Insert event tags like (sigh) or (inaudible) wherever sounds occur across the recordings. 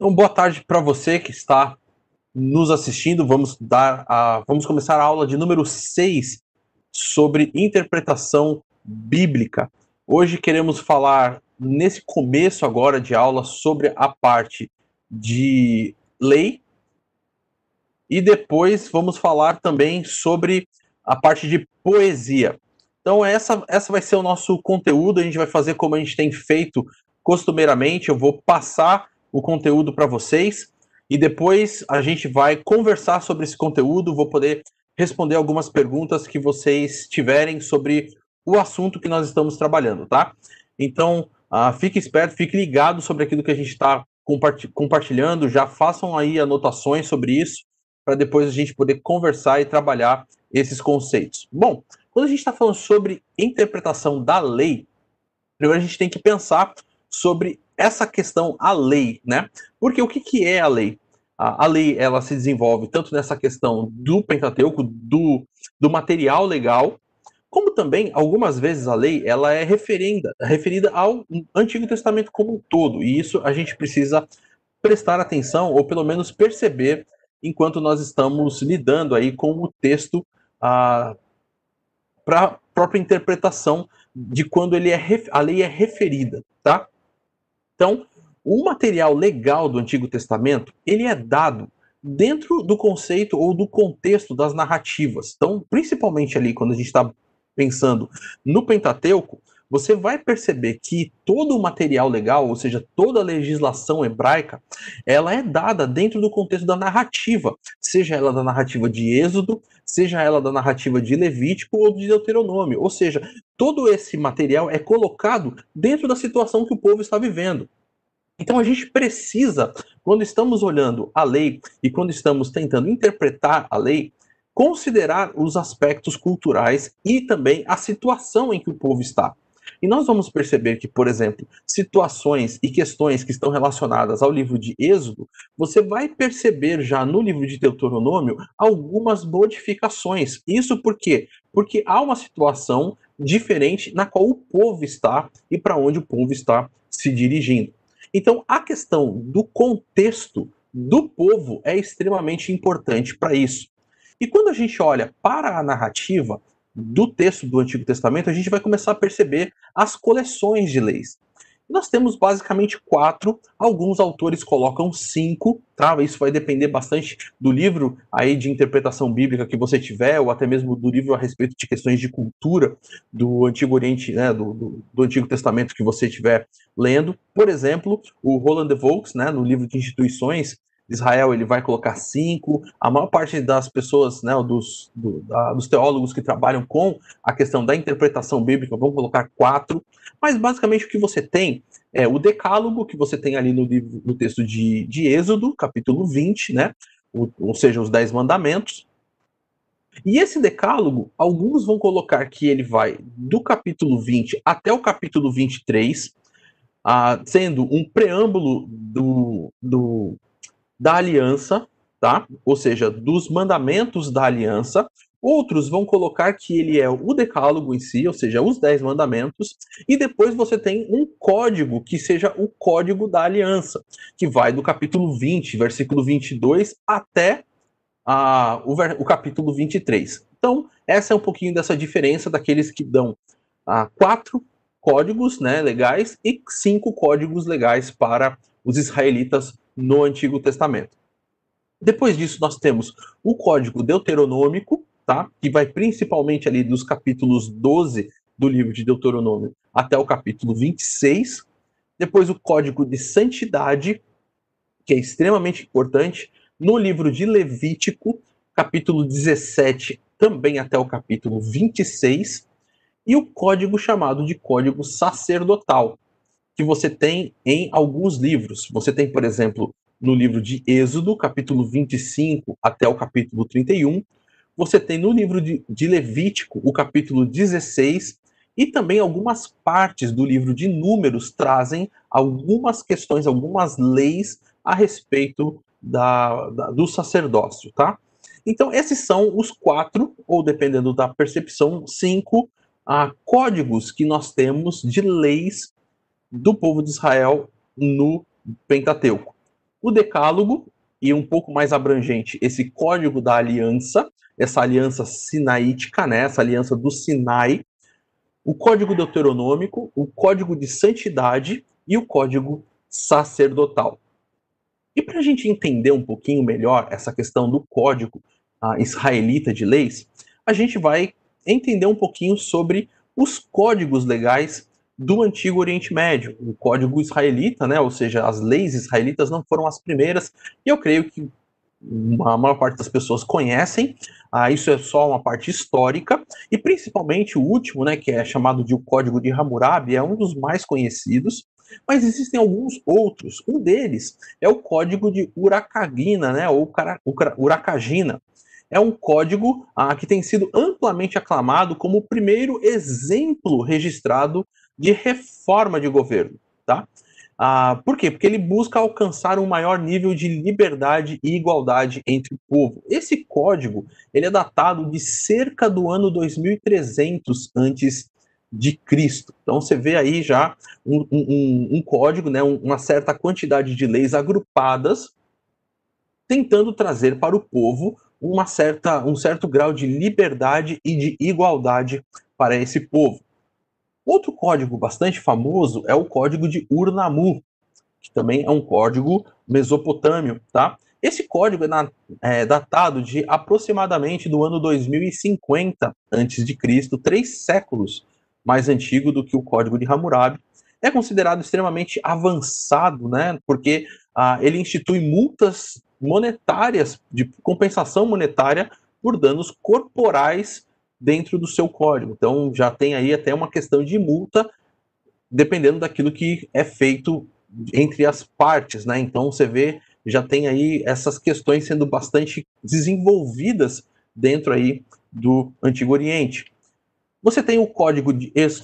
Então, boa tarde para você que está nos assistindo. Vamos dar a, vamos começar a aula de número 6 sobre interpretação bíblica. Hoje queremos falar nesse começo agora de aula sobre a parte de lei e depois vamos falar também sobre a parte de poesia. Então essa essa vai ser o nosso conteúdo, a gente vai fazer como a gente tem feito costumeiramente, eu vou passar o conteúdo para vocês e depois a gente vai conversar sobre esse conteúdo, vou poder responder algumas perguntas que vocês tiverem sobre o assunto que nós estamos trabalhando, tá? Então, uh, fique esperto, fique ligado sobre aquilo que a gente está compartilhando, já façam aí anotações sobre isso, para depois a gente poder conversar e trabalhar esses conceitos. Bom, quando a gente está falando sobre interpretação da lei, primeiro a gente tem que pensar sobre essa questão, a lei, né? Porque o que, que é a lei? A, a lei, ela se desenvolve tanto nessa questão do Pentateuco, do, do material legal, como também, algumas vezes, a lei ela é referida, referida ao Antigo Testamento como um todo, e isso a gente precisa prestar atenção, ou pelo menos perceber, enquanto nós estamos lidando aí com o texto ah, para própria interpretação de quando ele é, a lei é referida, tá? Então, o material legal do Antigo Testamento, ele é dado dentro do conceito ou do contexto das narrativas. Então, principalmente ali quando a gente está pensando no Pentateuco, você vai perceber que todo o material legal, ou seja, toda a legislação hebraica, ela é dada dentro do contexto da narrativa, seja ela da narrativa de Êxodo, seja ela da narrativa de Levítico ou de Deuteronômio. Ou seja, todo esse material é colocado dentro da situação que o povo está vivendo. Então a gente precisa, quando estamos olhando a lei e quando estamos tentando interpretar a lei, considerar os aspectos culturais e também a situação em que o povo está. E nós vamos perceber que, por exemplo, situações e questões que estão relacionadas ao livro de Êxodo, você vai perceber já no livro de Deuteronômio algumas modificações. Isso por quê? Porque há uma situação diferente na qual o povo está e para onde o povo está se dirigindo. Então, a questão do contexto do povo é extremamente importante para isso. E quando a gente olha para a narrativa, do texto do Antigo Testamento, a gente vai começar a perceber as coleções de leis. Nós temos basicamente quatro, alguns autores colocam cinco, tá? Isso vai depender bastante do livro aí de interpretação bíblica que você tiver, ou até mesmo do livro a respeito de questões de cultura do Antigo Oriente, né, do, do, do Antigo Testamento que você estiver lendo. Por exemplo, o Roland de Volks, né, no livro de instituições, Israel ele vai colocar cinco. A maior parte das pessoas, né, dos, do, da, dos teólogos que trabalham com a questão da interpretação bíblica vão colocar quatro. Mas basicamente o que você tem é o decálogo que você tem ali no, livro, no texto de, de Êxodo, capítulo 20, né? O, ou seja, os dez mandamentos. E esse decálogo, alguns vão colocar que ele vai do capítulo 20 até o capítulo 23, ah, sendo um preâmbulo do, do, da aliança, tá? Ou seja, dos mandamentos da aliança. Outros vão colocar que ele é o decálogo em si, ou seja, os dez mandamentos, e depois você tem um código que seja o código da aliança, que vai do capítulo 20, versículo 22, até a, o, o capítulo 23. Então, essa é um pouquinho dessa diferença daqueles que dão a, quatro códigos né, legais e cinco códigos legais para os israelitas no Antigo Testamento. Depois disso, nós temos o Código Deuteronômico, tá? que vai principalmente ali dos capítulos 12 do livro de Deuteronômio até o capítulo 26. Depois, o Código de Santidade, que é extremamente importante, no livro de Levítico, capítulo 17, também até o capítulo 26. E o código chamado de Código Sacerdotal, que você tem em alguns livros. Você tem, por exemplo, no livro de Êxodo, capítulo 25 até o capítulo 31. Você tem no livro de, de Levítico, o capítulo 16, e também algumas partes do livro de Números trazem algumas questões, algumas leis a respeito da, da, do sacerdócio, tá? Então, esses são os quatro, ou dependendo da percepção, cinco ah, códigos que nós temos de leis do povo de Israel no Pentateuco. o Decálogo e um pouco mais abrangente, esse Código da Aliança, essa aliança sinaítica, né, essa aliança do Sinai, o Código Deuteronômico, o Código de Santidade e o Código Sacerdotal. E para a gente entender um pouquinho melhor essa questão do Código uh, Israelita de Leis, a gente vai entender um pouquinho sobre os códigos legais do Antigo Oriente Médio. O Código Israelita, né, ou seja, as leis israelitas não foram as primeiras, e eu creio que a maior parte das pessoas conhecem, ah, isso é só uma parte histórica, e principalmente o último, né, que é chamado de o Código de Hammurabi, é um dos mais conhecidos, mas existem alguns outros. Um deles é o Código de Urakagina, né, ou Urakagina. É um código ah, que tem sido amplamente aclamado como o primeiro exemplo registrado de reforma de governo, tá? Ah, por quê? Porque ele busca alcançar um maior nível de liberdade e igualdade entre o povo. Esse código ele é datado de cerca do ano 2300 antes de Cristo. Então você vê aí já um, um, um código, né, uma certa quantidade de leis agrupadas, tentando trazer para o povo uma certa, um certo grau de liberdade e de igualdade para esse povo. Outro código bastante famoso é o código de Ur-Nammu, que também é um código mesopotâmio, tá? Esse código é, na, é, datado de aproximadamente do ano 2050 a.C., três séculos mais antigo do que o código de Hammurabi. É considerado extremamente avançado, né? Porque ah, ele institui multas monetárias, de compensação monetária por danos corporais dentro do seu código. Então já tem aí até uma questão de multa, dependendo daquilo que é feito entre as partes, né? Então você vê, já tem aí essas questões sendo bastante desenvolvidas dentro aí do Antigo Oriente. Você tem o código de es,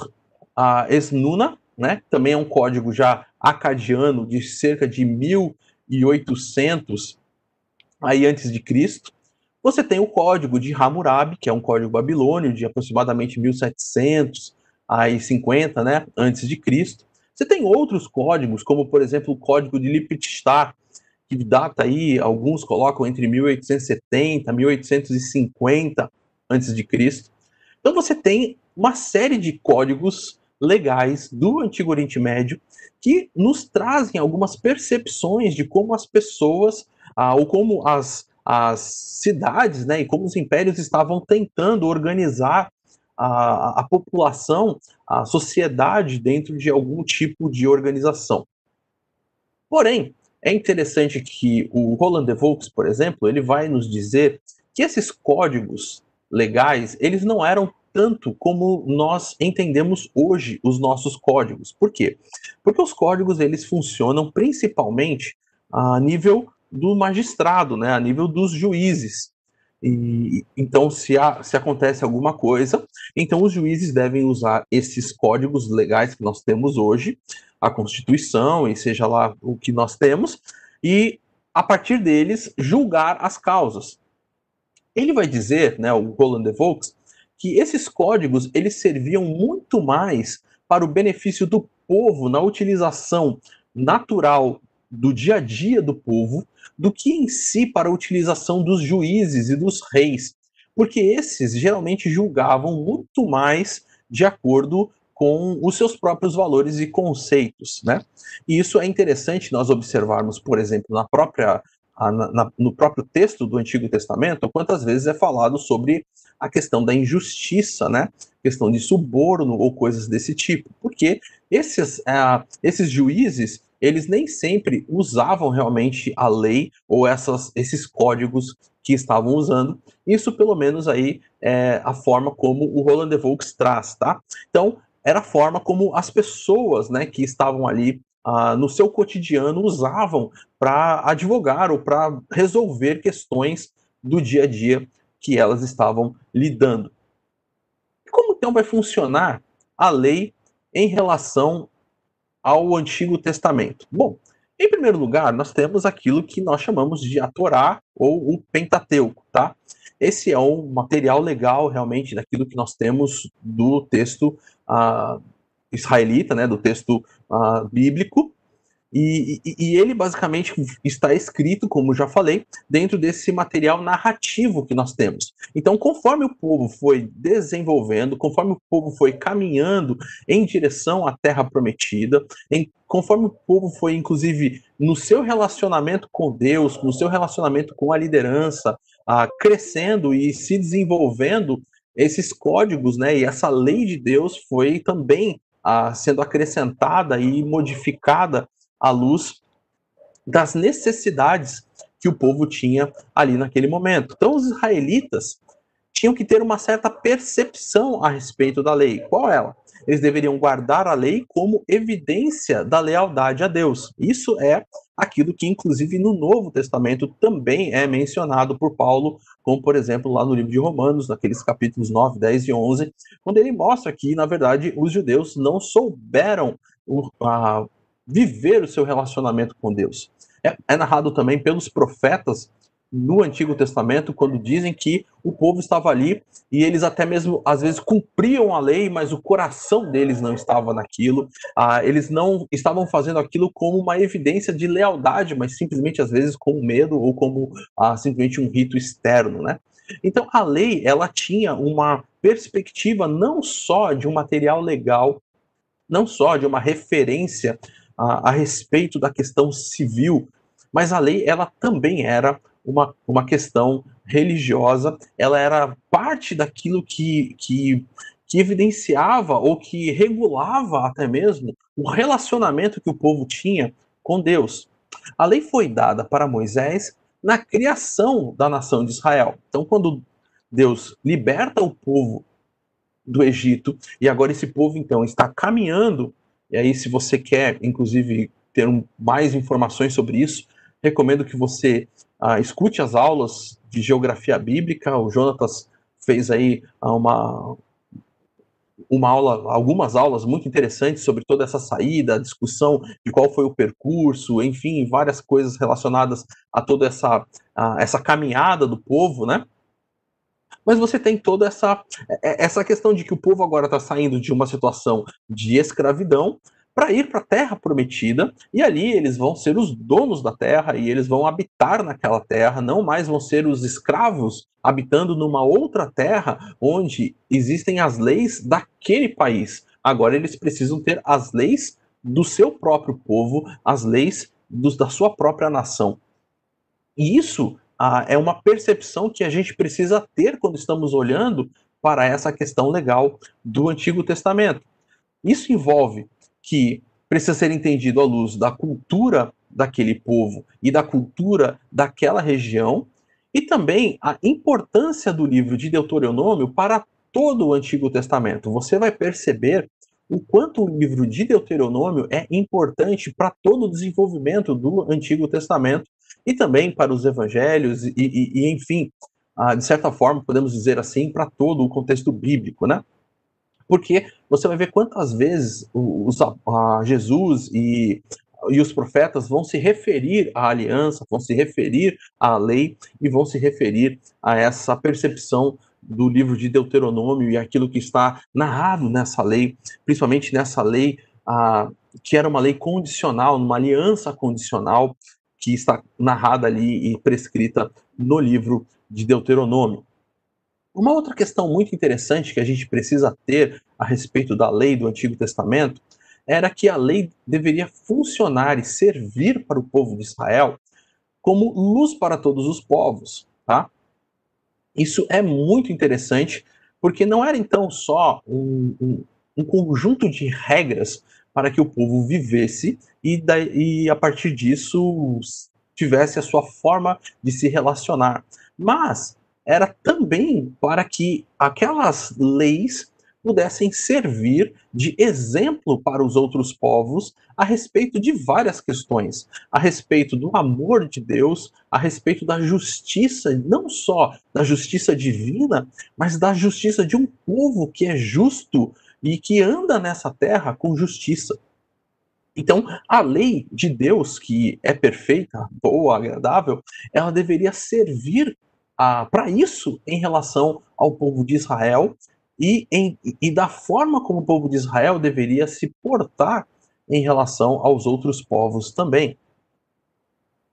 a Esnuna, né? Também é um código já acadiano de cerca de 1800 aí antes de Cristo. Você tem o código de Hammurabi, que é um código babilônio de aproximadamente 1750, né, antes de Cristo. Você tem outros códigos, como por exemplo o código de Lipstadt, que data aí, alguns colocam entre 1870 e 1850 antes de Cristo. Então você tem uma série de códigos legais do Antigo Oriente Médio que nos trazem algumas percepções de como as pessoas, ah, ou como as, as cidades né, e como os impérios estavam tentando organizar a, a população, a sociedade dentro de algum tipo de organização. Porém, é interessante que o Roland de Volks, por exemplo, ele vai nos dizer que esses códigos legais, eles não eram tanto como nós entendemos hoje os nossos códigos. Por quê? Porque os códigos eles funcionam principalmente a nível do magistrado, né, a nível dos juízes. E, então, se, há, se acontece alguma coisa, então os juízes devem usar esses códigos legais que nós temos hoje, a Constituição e seja lá o que nós temos, e a partir deles julgar as causas. Ele vai dizer, né, o Roland de Volks, que esses códigos eles serviam muito mais para o benefício do povo na utilização natural do dia a dia do povo do que em si para a utilização dos juízes e dos reis, porque esses geralmente julgavam muito mais de acordo com os seus próprios valores e conceitos, né? E isso é interessante nós observarmos, por exemplo, na própria na, no próprio texto do Antigo Testamento, quantas vezes é falado sobre a questão da injustiça, né? Questão de suborno ou coisas desse tipo, porque esses, uh, esses juízes eles nem sempre usavam realmente a lei ou essas, esses códigos que estavam usando. Isso, pelo menos, aí é a forma como o Roland de Volks traz, tá? Então, era a forma como as pessoas, né, que estavam ali uh, no seu cotidiano usavam para advogar ou para resolver questões do dia a dia que elas estavam lidando. Como então vai funcionar a lei em relação ao Antigo Testamento? Bom, em primeiro lugar, nós temos aquilo que nós chamamos de a Torá ou o Pentateuco, tá? Esse é um material legal realmente daquilo que nós temos do texto uh, israelita, né, do texto uh, bíblico. E, e, ele basicamente está escrito, como já falei, dentro desse material narrativo que nós temos. Então, conforme o povo foi desenvolvendo, conforme o povo foi caminhando em direção à Terra Prometida, em, conforme o povo foi, inclusive, no seu relacionamento com Deus, no seu relacionamento com a liderança, ah, crescendo e se desenvolvendo, esses códigos, né, e essa lei de Deus foi também ah, sendo acrescentada e modificada à luz das necessidades que o povo tinha ali naquele momento. Então, os israelitas tinham que ter uma certa percepção a respeito da lei. Qual ela? Eles deveriam guardar a lei como evidência da lealdade a Deus. Isso é aquilo que, inclusive, no Novo Testamento também é mencionado por Paulo, como, por exemplo, lá no livro de Romanos, naqueles capítulos 9, 10 e 11, quando ele mostra que, na verdade, os judeus não souberam a, viver o seu relacionamento com Deus. É, é narrado também pelos profetas no Antigo Testamento, quando dizem que o povo estava ali e eles até mesmo às vezes cumpriam a lei, mas o coração deles não estava naquilo. Ah, eles não estavam fazendo aquilo como uma evidência de lealdade, mas simplesmente às vezes com medo ou como ah, simplesmente um rito externo, né? Então a lei ela tinha uma perspectiva não só de um material legal, não só de uma referência a, a respeito da questão civil, mas a lei ela também era uma, uma questão religiosa, ela era parte daquilo que, que, que evidenciava ou que regulava até mesmo o relacionamento que o povo tinha com Deus. A lei foi dada para Moisés na criação da nação de Israel. Então, quando Deus liberta o povo do Egito, e agora esse povo então está caminhando e aí, se você quer, inclusive, ter mais informações sobre isso, recomendo que você uh, escute as aulas de geografia bíblica. O Jonatas fez aí uh, uma, uma aula, algumas aulas muito interessantes sobre toda essa saída, a discussão de qual foi o percurso, enfim, várias coisas relacionadas a toda essa, essa caminhada do povo, né? Mas você tem toda essa, é, é, essa questão de que o povo agora está saindo de uma situação de escravidão para ir para a terra prometida, e ali eles vão ser os donos da terra e eles vão habitar naquela terra, não mais vão ser os escravos habitando numa outra terra onde existem as leis daquele país. Agora eles precisam ter as leis do seu próprio povo, as leis dos, da sua própria nação. E isso ah, é uma percepção que a gente precisa ter quando estamos olhando para essa questão legal do Antigo Testamento. Isso envolve que precisa ser entendido à luz da cultura daquele povo e da cultura daquela região, e também a importância do livro de Deuteronômio para todo o Antigo Testamento. Você vai perceber o quanto o livro de Deuteronômio é importante para todo o desenvolvimento do Antigo Testamento e também para os evangelhos, e, e, e enfim, ah, de certa forma, podemos dizer assim, para todo o contexto bíblico, né? Porque você vai ver quantas vezes os, a Jesus e, e os profetas vão se referir à aliança, vão se referir à lei e vão se referir a essa percepção do livro de Deuteronômio e aquilo que está narrado nessa lei, principalmente nessa lei ah, que era uma lei condicional, uma aliança condicional, que está narrada ali e prescrita no livro de Deuteronômio. Uma outra questão muito interessante que a gente precisa ter a respeito da lei do Antigo Testamento era que a lei deveria funcionar e servir para o povo de Israel como luz para todos os povos, tá? Isso é muito interessante, porque não era então só um, um, um conjunto de regras para que o povo vivesse e, e a partir disso tivesse a sua forma de se relacionar. Mas era também para que aquelas leis pudessem servir de exemplo para os outros povos a respeito de várias questões, a respeito do amor de Deus, a respeito da justiça, não só da justiça divina, mas da justiça de um povo que é justo e que anda nessa terra com justiça. Então, a lei de Deus, que é perfeita, boa, agradável, ela deveria servir ah, para isso em relação ao povo de Israel e, em, e da forma como o povo de Israel deveria se portar em relação aos outros povos também.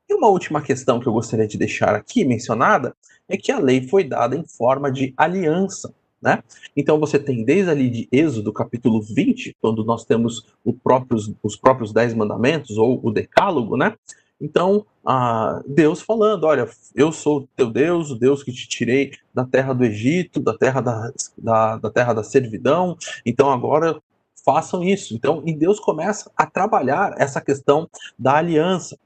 E uma última questão que eu gostaria de deixar aqui mencionada é que a lei foi dada em forma de aliança. Né? Então você tem desde ali de Êxodo capítulo 20, quando nós temos próprios, os próprios dez mandamentos, ou o decálogo, né? Então, ah, Deus falando, olha, eu sou teu Deus, o Deus que te tirei da terra do Egito, da terra da, da, da terra da servidão, então agora façam isso. Então, e Deus começa a trabalhar essa questão da aliança.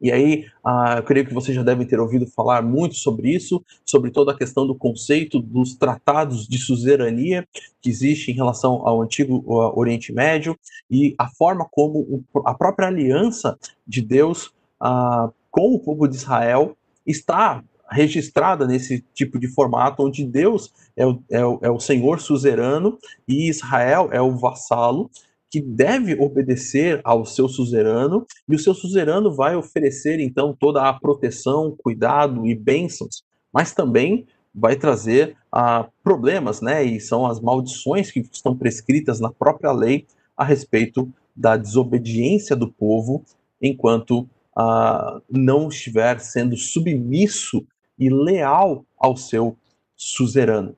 E aí, ah, eu creio que vocês já devem ter ouvido falar muito sobre isso, sobre toda a questão do conceito dos tratados de suzerania que existe em relação ao antigo Oriente Médio e a forma como a própria aliança de Deus ah, com o povo de Israel está registrada nesse tipo de formato, onde Deus é o, é o, é o Senhor suzerano e Israel é o vassalo, que deve obedecer ao seu suzerano, e o seu suzerano vai oferecer então toda a proteção, cuidado e bênçãos, mas também vai trazer ah, problemas, né? E são as maldições que estão prescritas na própria lei a respeito da desobediência do povo enquanto ah, não estiver sendo submisso e leal ao seu suzerano.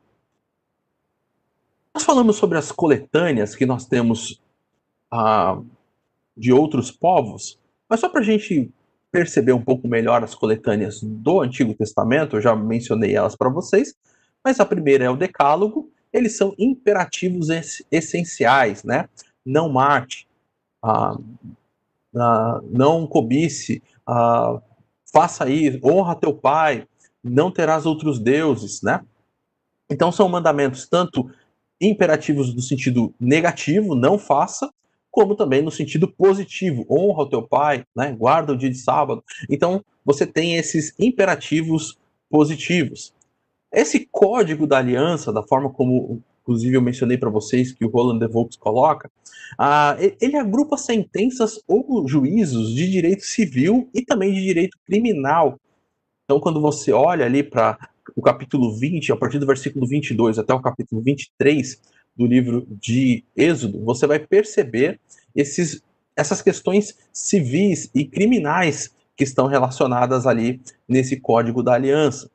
Nós falamos sobre as coletâneas que nós temos de outros povos, mas só para a gente perceber um pouco melhor as coletâneas do Antigo Testamento, eu já mencionei elas para vocês, mas a primeira é o Decálogo, eles são imperativos essenciais, né? Não mate, ah, ah, não cobice, ah, faça isso, honra teu pai, não terás outros deuses, né? Então são mandamentos tanto imperativos no sentido negativo, não faça, como também no sentido positivo, honra o teu pai, né? guarda o dia de sábado. Então, você tem esses imperativos positivos. Esse código da aliança, da forma como, inclusive, eu mencionei para vocês que o Roland de coloca, ah, ele agrupa sentenças ou juízos de direito civil e também de direito criminal. Então, quando você olha ali para o capítulo 20, a partir do versículo 22 até o capítulo 23, do livro de Êxodo, você vai perceber esses, essas questões civis e criminais que estão relacionadas ali nesse código da aliança.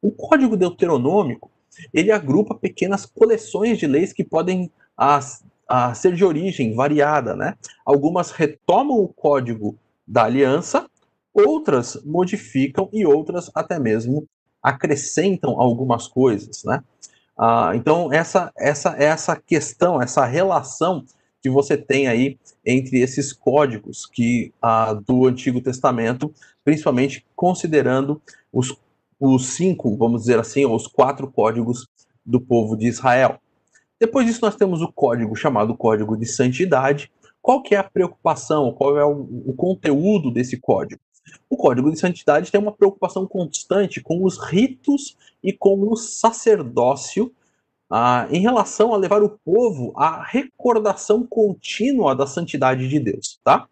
O código deuteronômico ele agrupa pequenas coleções de leis que podem a, a ser de origem variada, né? Algumas retomam o código da aliança, outras modificam e outras até mesmo acrescentam algumas coisas, né? Ah, então, essa, essa, essa questão, essa relação que você tem aí entre esses códigos que ah, do Antigo Testamento, principalmente considerando os, os cinco, vamos dizer assim, ou os quatro códigos do povo de Israel. Depois disso, nós temos o código chamado Código de Santidade. Qual que é a preocupação? Qual é o, o conteúdo desse código? O Código de Santidade tem uma preocupação constante com os ritos e com o sacerdócio ah, em relação a levar o povo à recordação contínua da santidade de Deus, tá?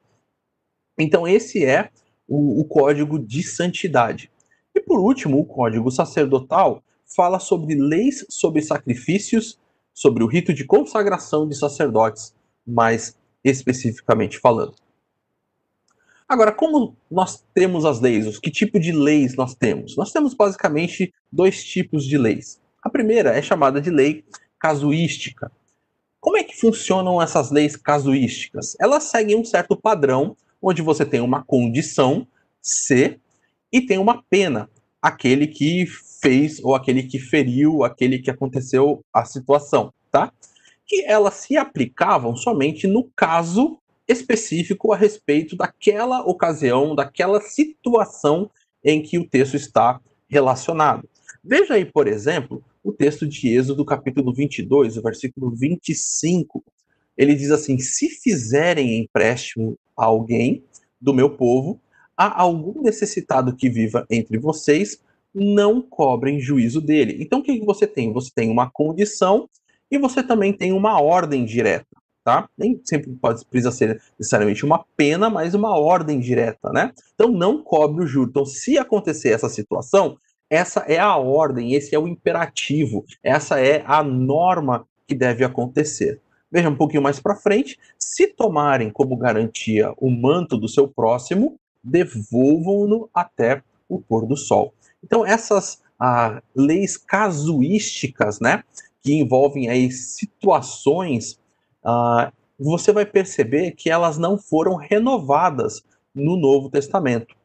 Então esse é o, o código de santidade. E por último, o código sacerdotal fala sobre leis sobre sacrifícios, sobre o rito de consagração de sacerdotes, mais especificamente falando. Agora, como nós temos as leis? Que tipo de leis nós temos? Nós temos basicamente dois tipos de leis. A primeira é chamada de lei casuística. Como é que funcionam essas leis casuísticas? Elas seguem um certo padrão, onde você tem uma condição, C, e tem uma pena, aquele que fez ou aquele que feriu, aquele que aconteceu a situação, tá? Que elas se aplicavam somente no caso específico a respeito daquela ocasião, daquela situação em que o texto está relacionado. Veja aí, por exemplo, o texto de Êxodo, capítulo 22, o versículo 25. Ele diz assim: Se fizerem empréstimo a alguém do meu povo, há algum necessitado que viva entre vocês, não cobrem juízo dele. Então, o que você tem? Você tem uma condição e você também tem uma ordem direta tá? Nem sempre pode, precisa ser necessariamente uma pena, mas uma ordem direta, né? Então não cobre o juro. Então, se acontecer essa situação, essa é a ordem, esse é o imperativo, essa é a norma que deve acontecer. Veja um pouquinho mais para frente, se tomarem como garantia o manto do seu próximo, devolvam-no até o pôr do sol. Então essas ah, leis casuísticas, né, que envolvem aí situações, ah, você vai perceber que elas não foram renovadas no Novo Testamento.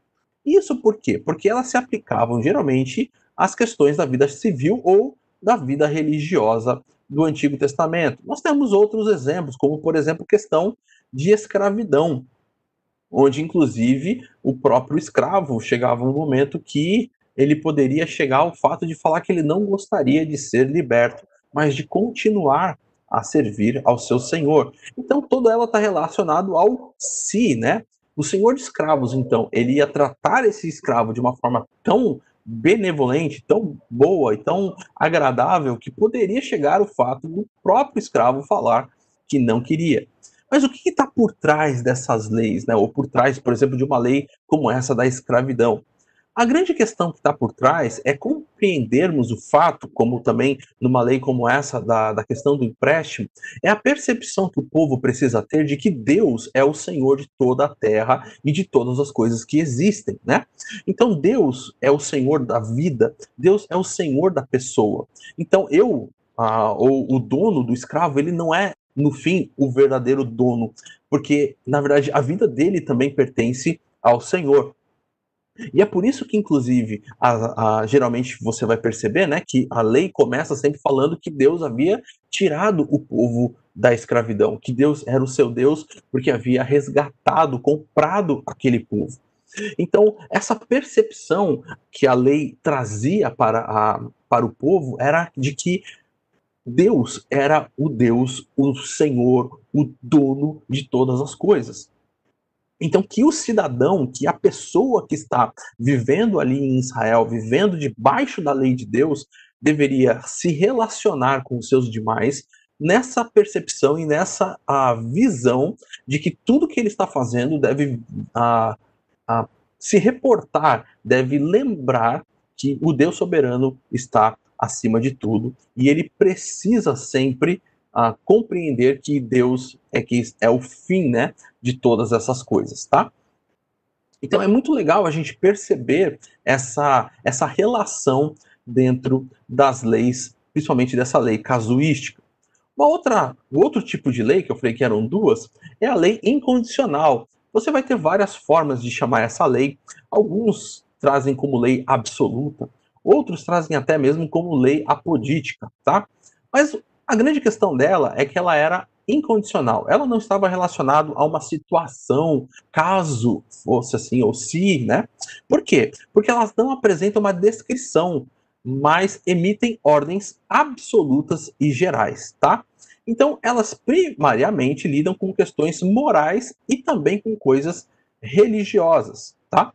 Isso por quê? Porque elas se aplicavam geralmente às questões da vida civil ou da vida religiosa do Antigo Testamento. Nós temos outros exemplos, como por exemplo, questão de escravidão, onde inclusive o próprio escravo chegava um momento que ele poderia chegar ao fato de falar que ele não gostaria de ser liberto, mas de continuar a servir ao seu senhor. Então toda ela está relacionado ao si, né? O senhor de escravos, então, ele ia tratar esse escravo de uma forma tão benevolente, tão boa e tão agradável que poderia chegar o fato do próprio escravo falar que não queria. Mas o que está por trás dessas leis, né? ou por trás, por exemplo, de uma lei como essa da escravidão? A grande questão que está por trás é compreendermos o fato, como também numa lei como essa da, da questão do empréstimo, é a percepção que o povo precisa ter de que Deus é o Senhor de toda a terra e de todas as coisas que existem, né? Então Deus é o Senhor da vida, Deus é o Senhor da pessoa. Então eu, ou o dono do escravo, ele não é no fim o verdadeiro dono, porque na verdade a vida dele também pertence ao Senhor. E é por isso que, inclusive, a, a, geralmente você vai perceber né, que a lei começa sempre falando que Deus havia tirado o povo da escravidão, que Deus era o seu Deus porque havia resgatado, comprado aquele povo. Então, essa percepção que a lei trazia para, a, para o povo era de que Deus era o Deus, o Senhor, o dono de todas as coisas. Então, que o cidadão, que a pessoa que está vivendo ali em Israel, vivendo debaixo da lei de Deus, deveria se relacionar com os seus demais nessa percepção e nessa a, visão de que tudo que ele está fazendo deve a, a, se reportar, deve lembrar que o Deus soberano está acima de tudo e ele precisa sempre a compreender que Deus é que é o fim, né, de todas essas coisas, tá? Então é muito legal a gente perceber essa essa relação dentro das leis, principalmente dessa lei casuística. Uma outra, outro tipo de lei que eu falei que eram duas é a lei incondicional. Você vai ter várias formas de chamar essa lei. Alguns trazem como lei absoluta, outros trazem até mesmo como lei apodítica, tá? Mas a grande questão dela é que ela era incondicional. Ela não estava relacionada a uma situação, caso fosse assim, ou se, né? Por quê? Porque elas não apresentam uma descrição, mas emitem ordens absolutas e gerais, tá? Então, elas primariamente lidam com questões morais e também com coisas religiosas, tá?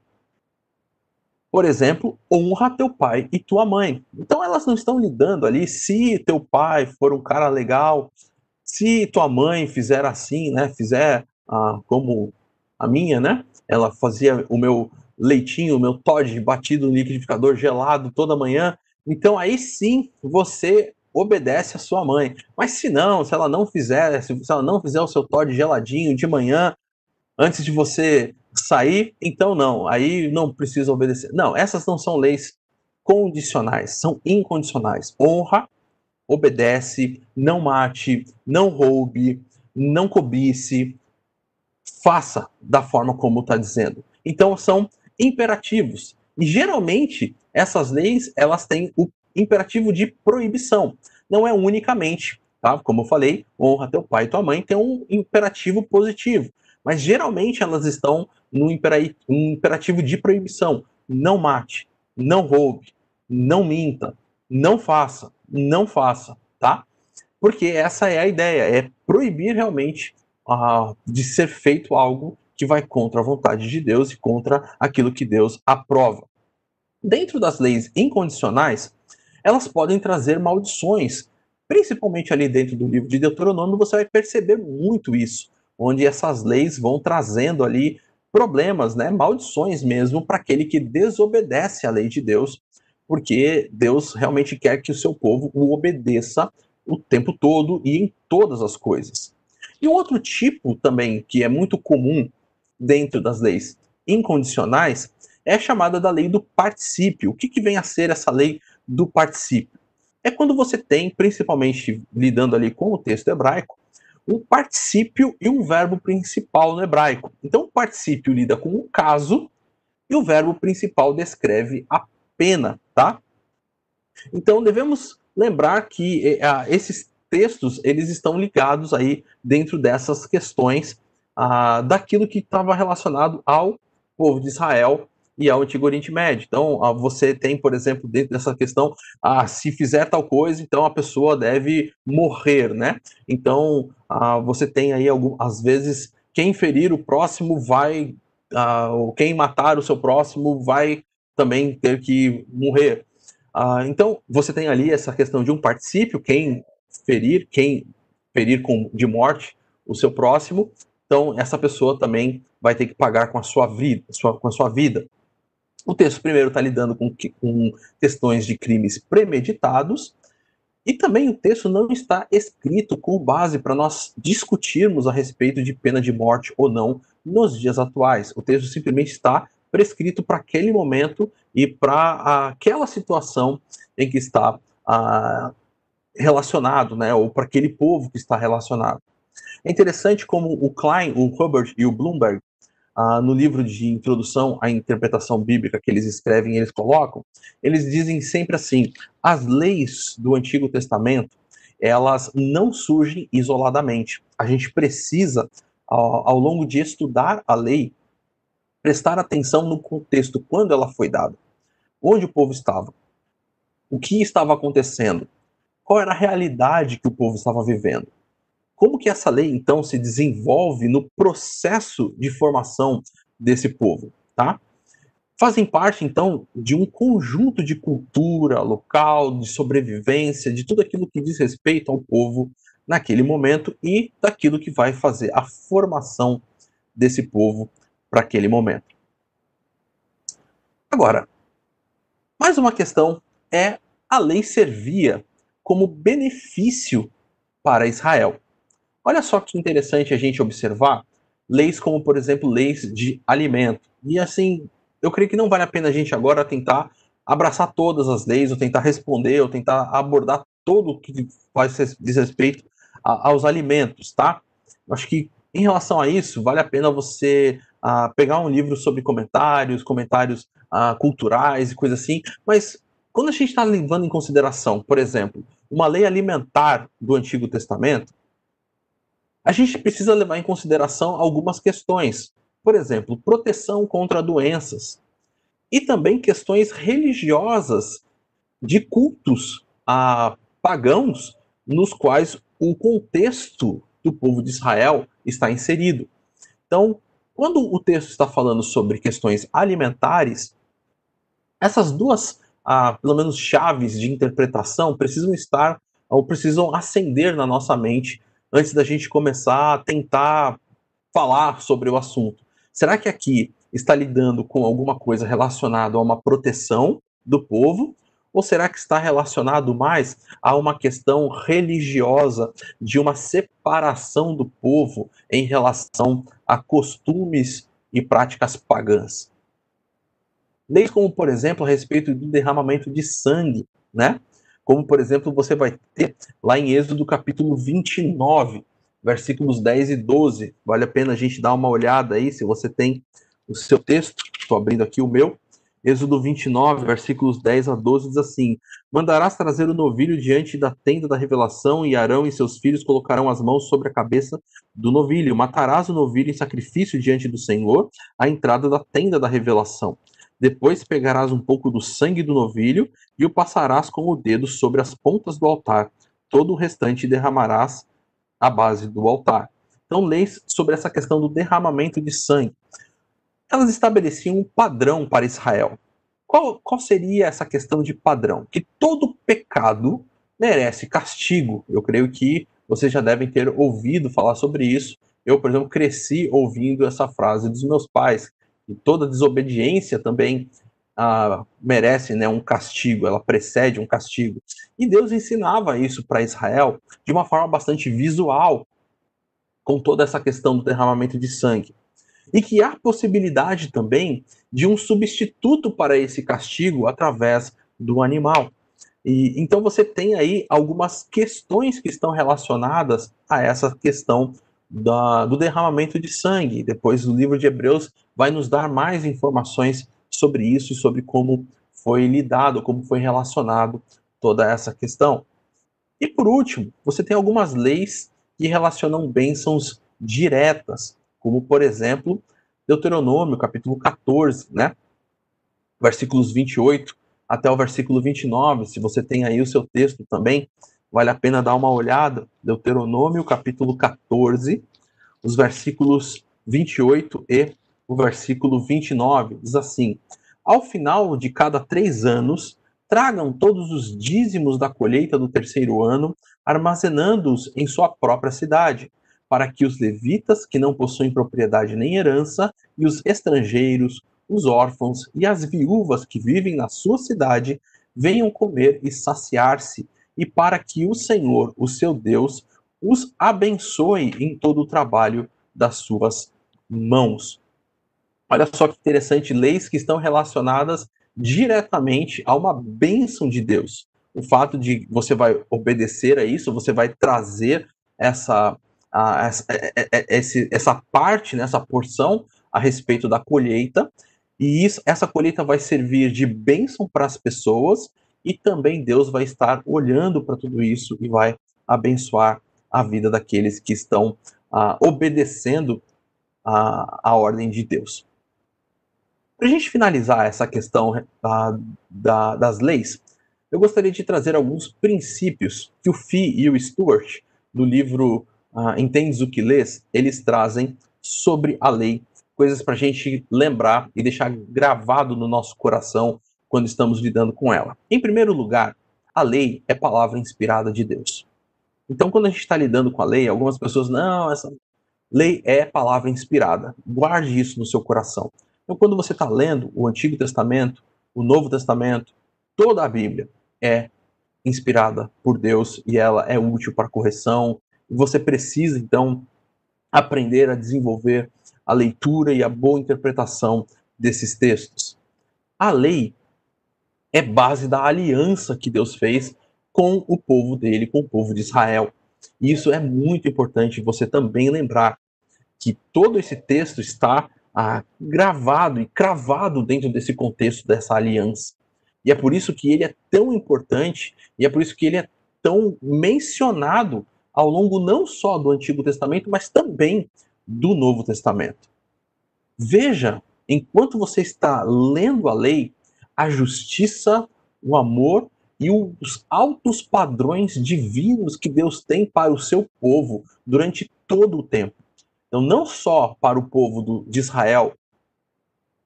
Por exemplo, honra teu pai e tua mãe. Então elas não estão lidando ali se teu pai for um cara legal, se tua mãe fizer assim, né, fizer ah, como a minha, né? Ela fazia o meu leitinho, o meu Todd batido no liquidificador gelado toda manhã. Então aí sim você obedece a sua mãe. Mas se não, se ela não fizer, se ela não fizer o seu Todd geladinho de manhã, antes de você sair, então não, aí não precisa obedecer. Não, essas não são leis condicionais, são incondicionais. Honra, obedece, não mate, não roube, não cobice, faça da forma como está dizendo. Então são imperativos. E geralmente essas leis elas têm o imperativo de proibição. Não é unicamente, tá? Como eu falei, honra teu pai e tua mãe tem um imperativo positivo mas geralmente elas estão no imperativo de proibição. Não mate, não roube, não minta, não faça, não faça, tá? Porque essa é a ideia, é proibir realmente uh, de ser feito algo que vai contra a vontade de Deus e contra aquilo que Deus aprova. Dentro das leis incondicionais, elas podem trazer maldições. Principalmente ali dentro do livro de Deuteronômio, você vai perceber muito isso onde essas leis vão trazendo ali problemas, né, maldições mesmo para aquele que desobedece à lei de Deus, porque Deus realmente quer que o seu povo o obedeça o tempo todo e em todas as coisas. E um outro tipo também que é muito comum dentro das leis incondicionais é chamada da lei do particípio. O que, que vem a ser essa lei do particípio? É quando você tem, principalmente lidando ali com o texto hebraico, um particípio e um verbo principal no hebraico. Então, o particípio lida com o caso e o verbo principal descreve a pena, tá? Então, devemos lembrar que eh, esses textos eles estão ligados aí dentro dessas questões ah, daquilo que estava relacionado ao povo de Israel e ao Antigo Oriente Médio. Então, você tem, por exemplo, dentro dessa questão, ah, se fizer tal coisa, então a pessoa deve morrer, né? Então, ah, você tem aí, algum, às vezes, quem ferir o próximo vai, ah, quem matar o seu próximo vai também ter que morrer. Então, você tem ali essa questão de um particípio, quem ferir, quem ferir com, de morte o seu próximo, então essa pessoa também vai ter que pagar com a sua vida. Sua, com a sua vida. O texto primeiro está lidando com, com questões de crimes premeditados, e também o texto não está escrito com base para nós discutirmos a respeito de pena de morte ou não nos dias atuais. O texto simplesmente está prescrito para aquele momento e para aquela situação em que está ah, relacionado, né, ou para aquele povo que está relacionado. É interessante como o Klein, o Hubbard e o Bloomberg, ah, no livro de introdução à interpretação bíblica que eles escrevem, eles colocam, eles dizem sempre assim: as leis do Antigo Testamento elas não surgem isoladamente. A gente precisa, ao, ao longo de estudar a lei, prestar atenção no contexto, quando ela foi dada, onde o povo estava, o que estava acontecendo, qual era a realidade que o povo estava vivendo. Como que essa lei então se desenvolve no processo de formação desse povo, tá? Fazem parte então de um conjunto de cultura local, de sobrevivência, de tudo aquilo que diz respeito ao povo naquele momento e daquilo que vai fazer a formação desse povo para aquele momento. Agora, mais uma questão é a lei servia como benefício para Israel. Olha só que interessante a gente observar leis como, por exemplo, leis de alimento. E assim, eu creio que não vale a pena a gente agora tentar abraçar todas as leis, ou tentar responder, ou tentar abordar todo o que faz diz respeito a, aos alimentos, tá? Eu acho que em relação a isso, vale a pena você uh, pegar um livro sobre comentários, comentários uh, culturais e coisa assim, mas quando a gente está levando em consideração, por exemplo, uma lei alimentar do Antigo Testamento, a gente precisa levar em consideração algumas questões. Por exemplo, proteção contra doenças. E também questões religiosas de cultos a pagãos nos quais o contexto do povo de Israel está inserido. Então, quando o texto está falando sobre questões alimentares, essas duas ah, pelo menos chaves de interpretação precisam estar ou precisam acender na nossa mente antes da gente começar a tentar falar sobre o assunto. Será que aqui está lidando com alguma coisa relacionada a uma proteção do povo? Ou será que está relacionado mais a uma questão religiosa de uma separação do povo em relação a costumes e práticas pagãs? Leis como, por exemplo, a respeito do derramamento de sangue, né? Como, por exemplo, você vai ter lá em Êxodo capítulo 29, versículos 10 e 12. Vale a pena a gente dar uma olhada aí, se você tem o seu texto. Estou abrindo aqui o meu. Êxodo 29, versículos 10 a 12 diz assim: Mandarás trazer o novilho diante da tenda da revelação, e Arão e seus filhos colocarão as mãos sobre a cabeça do novilho. Matarás o novilho em sacrifício diante do Senhor, à entrada da tenda da revelação. Depois pegarás um pouco do sangue do novilho e o passarás com o dedo sobre as pontas do altar. Todo o restante derramarás à base do altar. Então, leis sobre essa questão do derramamento de sangue. Elas estabeleciam um padrão para Israel. Qual, qual seria essa questão de padrão? Que todo pecado merece castigo. Eu creio que vocês já devem ter ouvido falar sobre isso. Eu, por exemplo, cresci ouvindo essa frase dos meus pais, e toda desobediência também ah, merece né, um castigo, ela precede um castigo. E Deus ensinava isso para Israel de uma forma bastante visual, com toda essa questão do derramamento de sangue. E que há possibilidade também de um substituto para esse castigo através do animal. E, então você tem aí algumas questões que estão relacionadas a essa questão da, do derramamento de sangue. Depois o livro de Hebreus vai nos dar mais informações sobre isso e sobre como foi lidado, como foi relacionado toda essa questão. E por último, você tem algumas leis que relacionam bênçãos diretas, como por exemplo, Deuteronômio, capítulo 14, né? Versículos 28 até o versículo 29. Se você tem aí o seu texto também, vale a pena dar uma olhada. Deuteronômio, capítulo 14, os versículos 28 e o versículo 29. Diz assim: Ao final de cada três anos, tragam todos os dízimos da colheita do terceiro ano, armazenando-os em sua própria cidade, para que os levitas, que não possuem propriedade nem herança, e os estrangeiros, os órfãos e as viúvas que vivem na sua cidade venham comer e saciar-se, e para que o Senhor, o seu Deus, os abençoe em todo o trabalho das suas mãos. Olha só que interessante, leis que estão relacionadas diretamente a uma bênção de Deus. O fato de você vai obedecer a isso, você vai trazer essa, a, essa, é, é, é, essa parte, né, essa porção a respeito da colheita, e isso, essa colheita vai servir de bênção para as pessoas, e também Deus vai estar olhando para tudo isso e vai abençoar a vida daqueles que estão ah, obedecendo a, a ordem de Deus. Para a gente finalizar essa questão uh, da, das leis, eu gostaria de trazer alguns princípios que o Fee e o Stuart, do livro uh, Entendes o que Lês, eles trazem sobre a lei, coisas para a gente lembrar e deixar gravado no nosso coração quando estamos lidando com ela. Em primeiro lugar, a lei é palavra inspirada de Deus. Então, quando a gente está lidando com a lei, algumas pessoas, não, essa lei é palavra inspirada. Guarde isso no seu coração. Então, quando você está lendo o Antigo Testamento, o Novo Testamento, toda a Bíblia é inspirada por Deus e ela é útil para correção. Você precisa, então, aprender a desenvolver a leitura e a boa interpretação desses textos. A lei é base da aliança que Deus fez com o povo dele, com o povo de Israel. E isso é muito importante você também lembrar que todo esse texto está ah, gravado e cravado dentro desse contexto dessa aliança. E é por isso que ele é tão importante e é por isso que ele é tão mencionado ao longo não só do Antigo Testamento, mas também do Novo Testamento. Veja, enquanto você está lendo a lei, a justiça, o amor e os altos padrões divinos que Deus tem para o seu povo durante todo o tempo. Então, não só para o povo do, de Israel,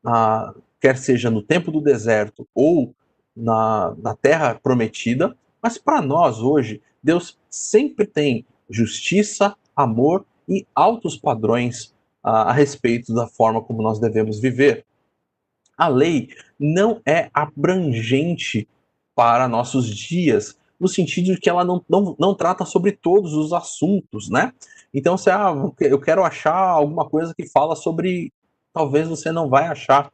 ah, quer seja no tempo do deserto ou na, na terra prometida, mas para nós hoje, Deus sempre tem justiça, amor e altos padrões ah, a respeito da forma como nós devemos viver. A lei não é abrangente para nossos dias, no sentido de que ela não, não, não trata sobre todos os assuntos, né? Então, se ah, eu quero achar alguma coisa que fala sobre. Talvez você não vai achar.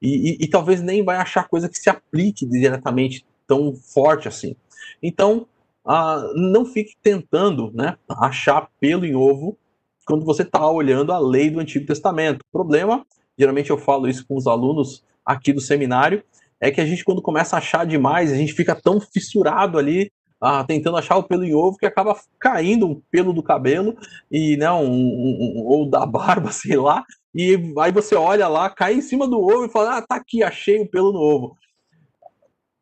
E, e, e, talvez nem vai achar coisa que se aplique diretamente tão forte assim. Então, ah, não fique tentando né, achar pelo em ovo quando você está olhando a lei do Antigo Testamento. O problema, geralmente eu falo isso com os alunos aqui do seminário, é que a gente, quando começa a achar demais, a gente fica tão fissurado ali ah, tentando achar o pelo em ovo que acaba caindo um pelo do cabelo e né, um, um, um, ou da barba, (laughs) sei lá, e aí você olha lá, cai em cima do ovo e fala, ah, tá aqui, achei o pelo no ovo.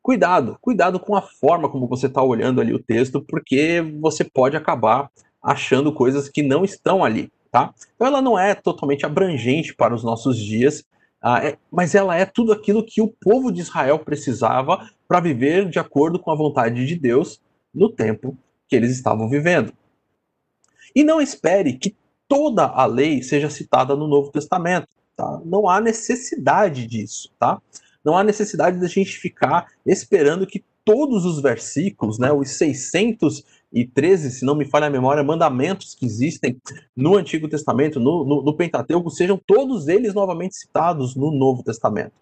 Cuidado, cuidado com a forma como você está olhando ali o texto, porque você pode acabar achando coisas que não estão ali, tá? Então ela não é totalmente abrangente para os nossos dias, ah, é, mas ela é tudo aquilo que o povo de Israel precisava para viver de acordo com a vontade de Deus no tempo que eles estavam vivendo. E não espere que toda a lei seja citada no Novo Testamento. Tá? Não há necessidade disso. Tá? Não há necessidade de a gente ficar esperando que todos os versículos, né, os 613, se não me falha a memória, mandamentos que existem no Antigo Testamento, no, no, no Pentateuco, sejam todos eles novamente citados no Novo Testamento.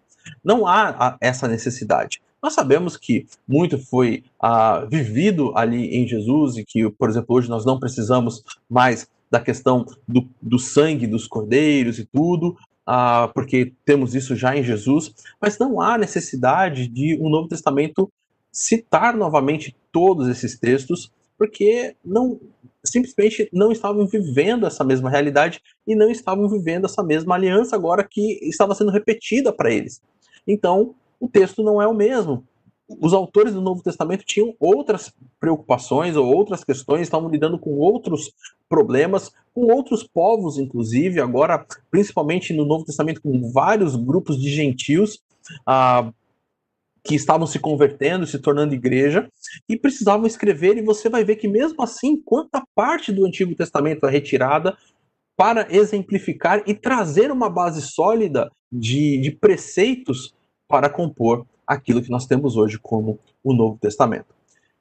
Não há essa necessidade. Nós sabemos que muito foi ah, vivido ali em Jesus e que, por exemplo, hoje nós não precisamos mais da questão do, do sangue dos cordeiros e tudo, ah, porque temos isso já em Jesus, mas não há necessidade de um Novo Testamento citar novamente todos esses textos, porque não simplesmente não estavam vivendo essa mesma realidade e não estavam vivendo essa mesma aliança agora que estava sendo repetida para eles. Então, o texto não é o mesmo. Os autores do Novo Testamento tinham outras preocupações ou outras questões, estavam lidando com outros problemas, com outros povos, inclusive, agora, principalmente no Novo Testamento, com vários grupos de gentios ah, que estavam se convertendo, se tornando igreja, e precisavam escrever, e você vai ver que, mesmo assim, quanta parte do Antigo Testamento é retirada para exemplificar e trazer uma base sólida de, de preceitos para compor aquilo que nós temos hoje como o Novo Testamento.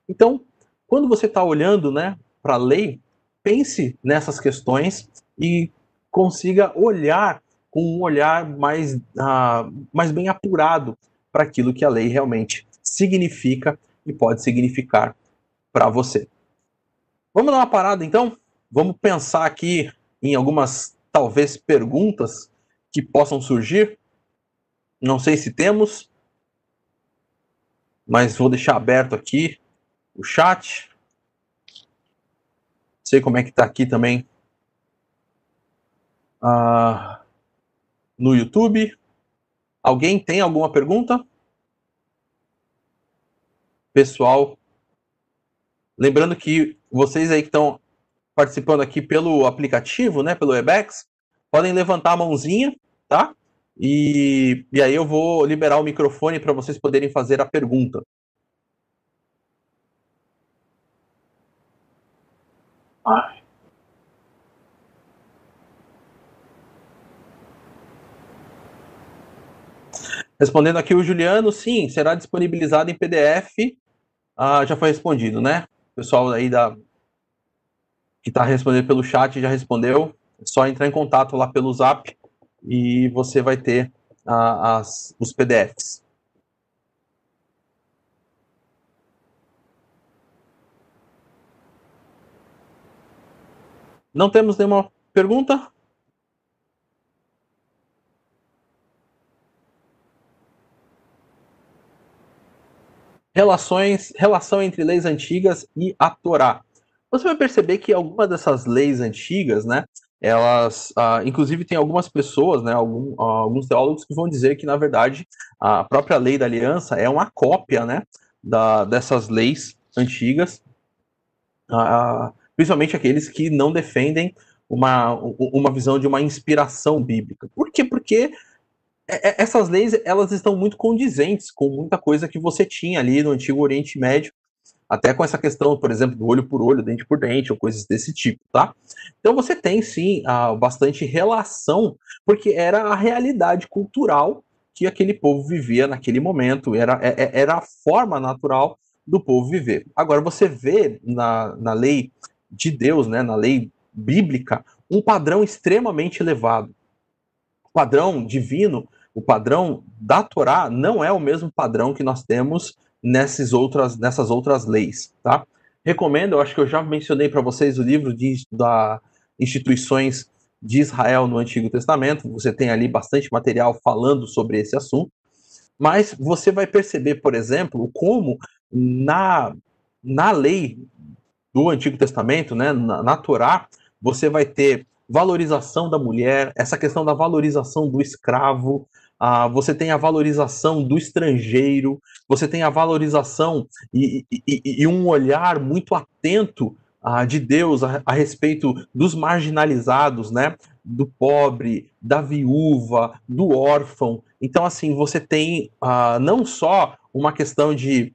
Então, quando você está olhando né, para a lei, pense nessas questões e consiga olhar com um olhar mais, uh, mais bem apurado para aquilo que a lei realmente significa e pode significar para você. Vamos dar uma parada então? Vamos pensar aqui em algumas, talvez, perguntas que possam surgir não sei se temos, mas vou deixar aberto aqui o chat. Não sei como é que está aqui também uh, no YouTube. Alguém tem alguma pergunta? Pessoal, lembrando que vocês aí que estão participando aqui pelo aplicativo, né, pelo Webex, podem levantar a mãozinha, tá? E, e aí eu vou liberar o microfone para vocês poderem fazer a pergunta. Ai. Respondendo aqui o Juliano, sim, será disponibilizado em PDF. Ah, já foi respondido, né? O pessoal aí da que está respondendo pelo chat já respondeu. É só entrar em contato lá pelo Zap e você vai ter a, as, os PDFs. Não temos nenhuma pergunta? Relações, relação entre leis antigas e a Torá. Você vai perceber que algumas dessas leis antigas, né, elas, ah, inclusive, tem algumas pessoas, né, algum, ah, alguns teólogos que vão dizer que, na verdade, a própria lei da aliança é uma cópia, né, da, dessas leis antigas, ah, principalmente aqueles que não defendem uma, uma visão de uma inspiração bíblica. Por quê? Porque essas leis elas estão muito condizentes com muita coisa que você tinha ali no antigo Oriente Médio até com essa questão, por exemplo, do olho por olho, dente por dente, ou coisas desse tipo, tá? Então você tem sim bastante relação, porque era a realidade cultural que aquele povo vivia naquele momento, era, é, é, era a forma natural do povo viver. Agora você vê na, na lei de Deus, né, na lei bíblica, um padrão extremamente elevado. Padrão divino, o padrão da Torá, não é o mesmo padrão que nós temos nessas outras, nessas outras leis, tá? Recomendo, eu acho que eu já mencionei para vocês o livro de, da instituições de Israel no Antigo Testamento. Você tem ali bastante material falando sobre esse assunto. Mas você vai perceber, por exemplo, como na, na lei do Antigo Testamento, né, na, na Torá, você vai ter valorização da mulher, essa questão da valorização do escravo, ah, você tem a valorização do estrangeiro, você tem a valorização e, e, e um olhar muito atento ah, de Deus a, a, respeito dos marginalizados, né? Do pobre, da viúva, do órfão. Então, assim, você tem ah, não só uma questão de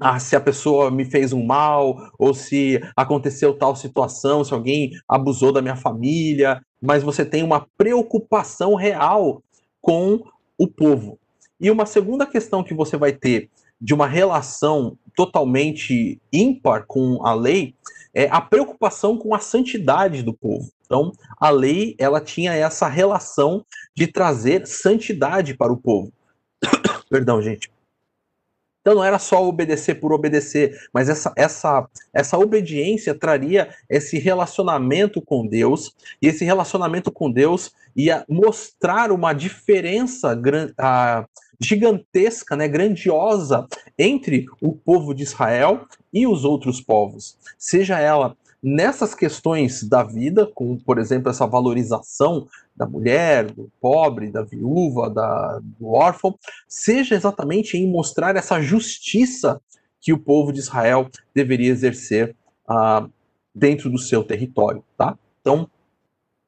ah, se a pessoa me fez um mal, ou se aconteceu tal situação, se alguém abusou da minha família, mas você tem uma preocupação real com o povo. E uma segunda questão que você vai ter de uma relação totalmente ímpar com a lei é a preocupação com a santidade do povo. Então, a lei ela tinha essa relação de trazer santidade para o povo. (coughs) Perdão, gente. Então não era só obedecer por obedecer, mas essa, essa, essa obediência traria esse relacionamento com Deus, e esse relacionamento com Deus ia mostrar uma diferença gigantesca, né, grandiosa entre o povo de Israel e os outros povos. Seja ela nessas questões da vida, como por exemplo essa valorização da mulher, do pobre, da viúva, da, do órfão, seja exatamente em mostrar essa justiça que o povo de Israel deveria exercer uh, dentro do seu território, tá? Então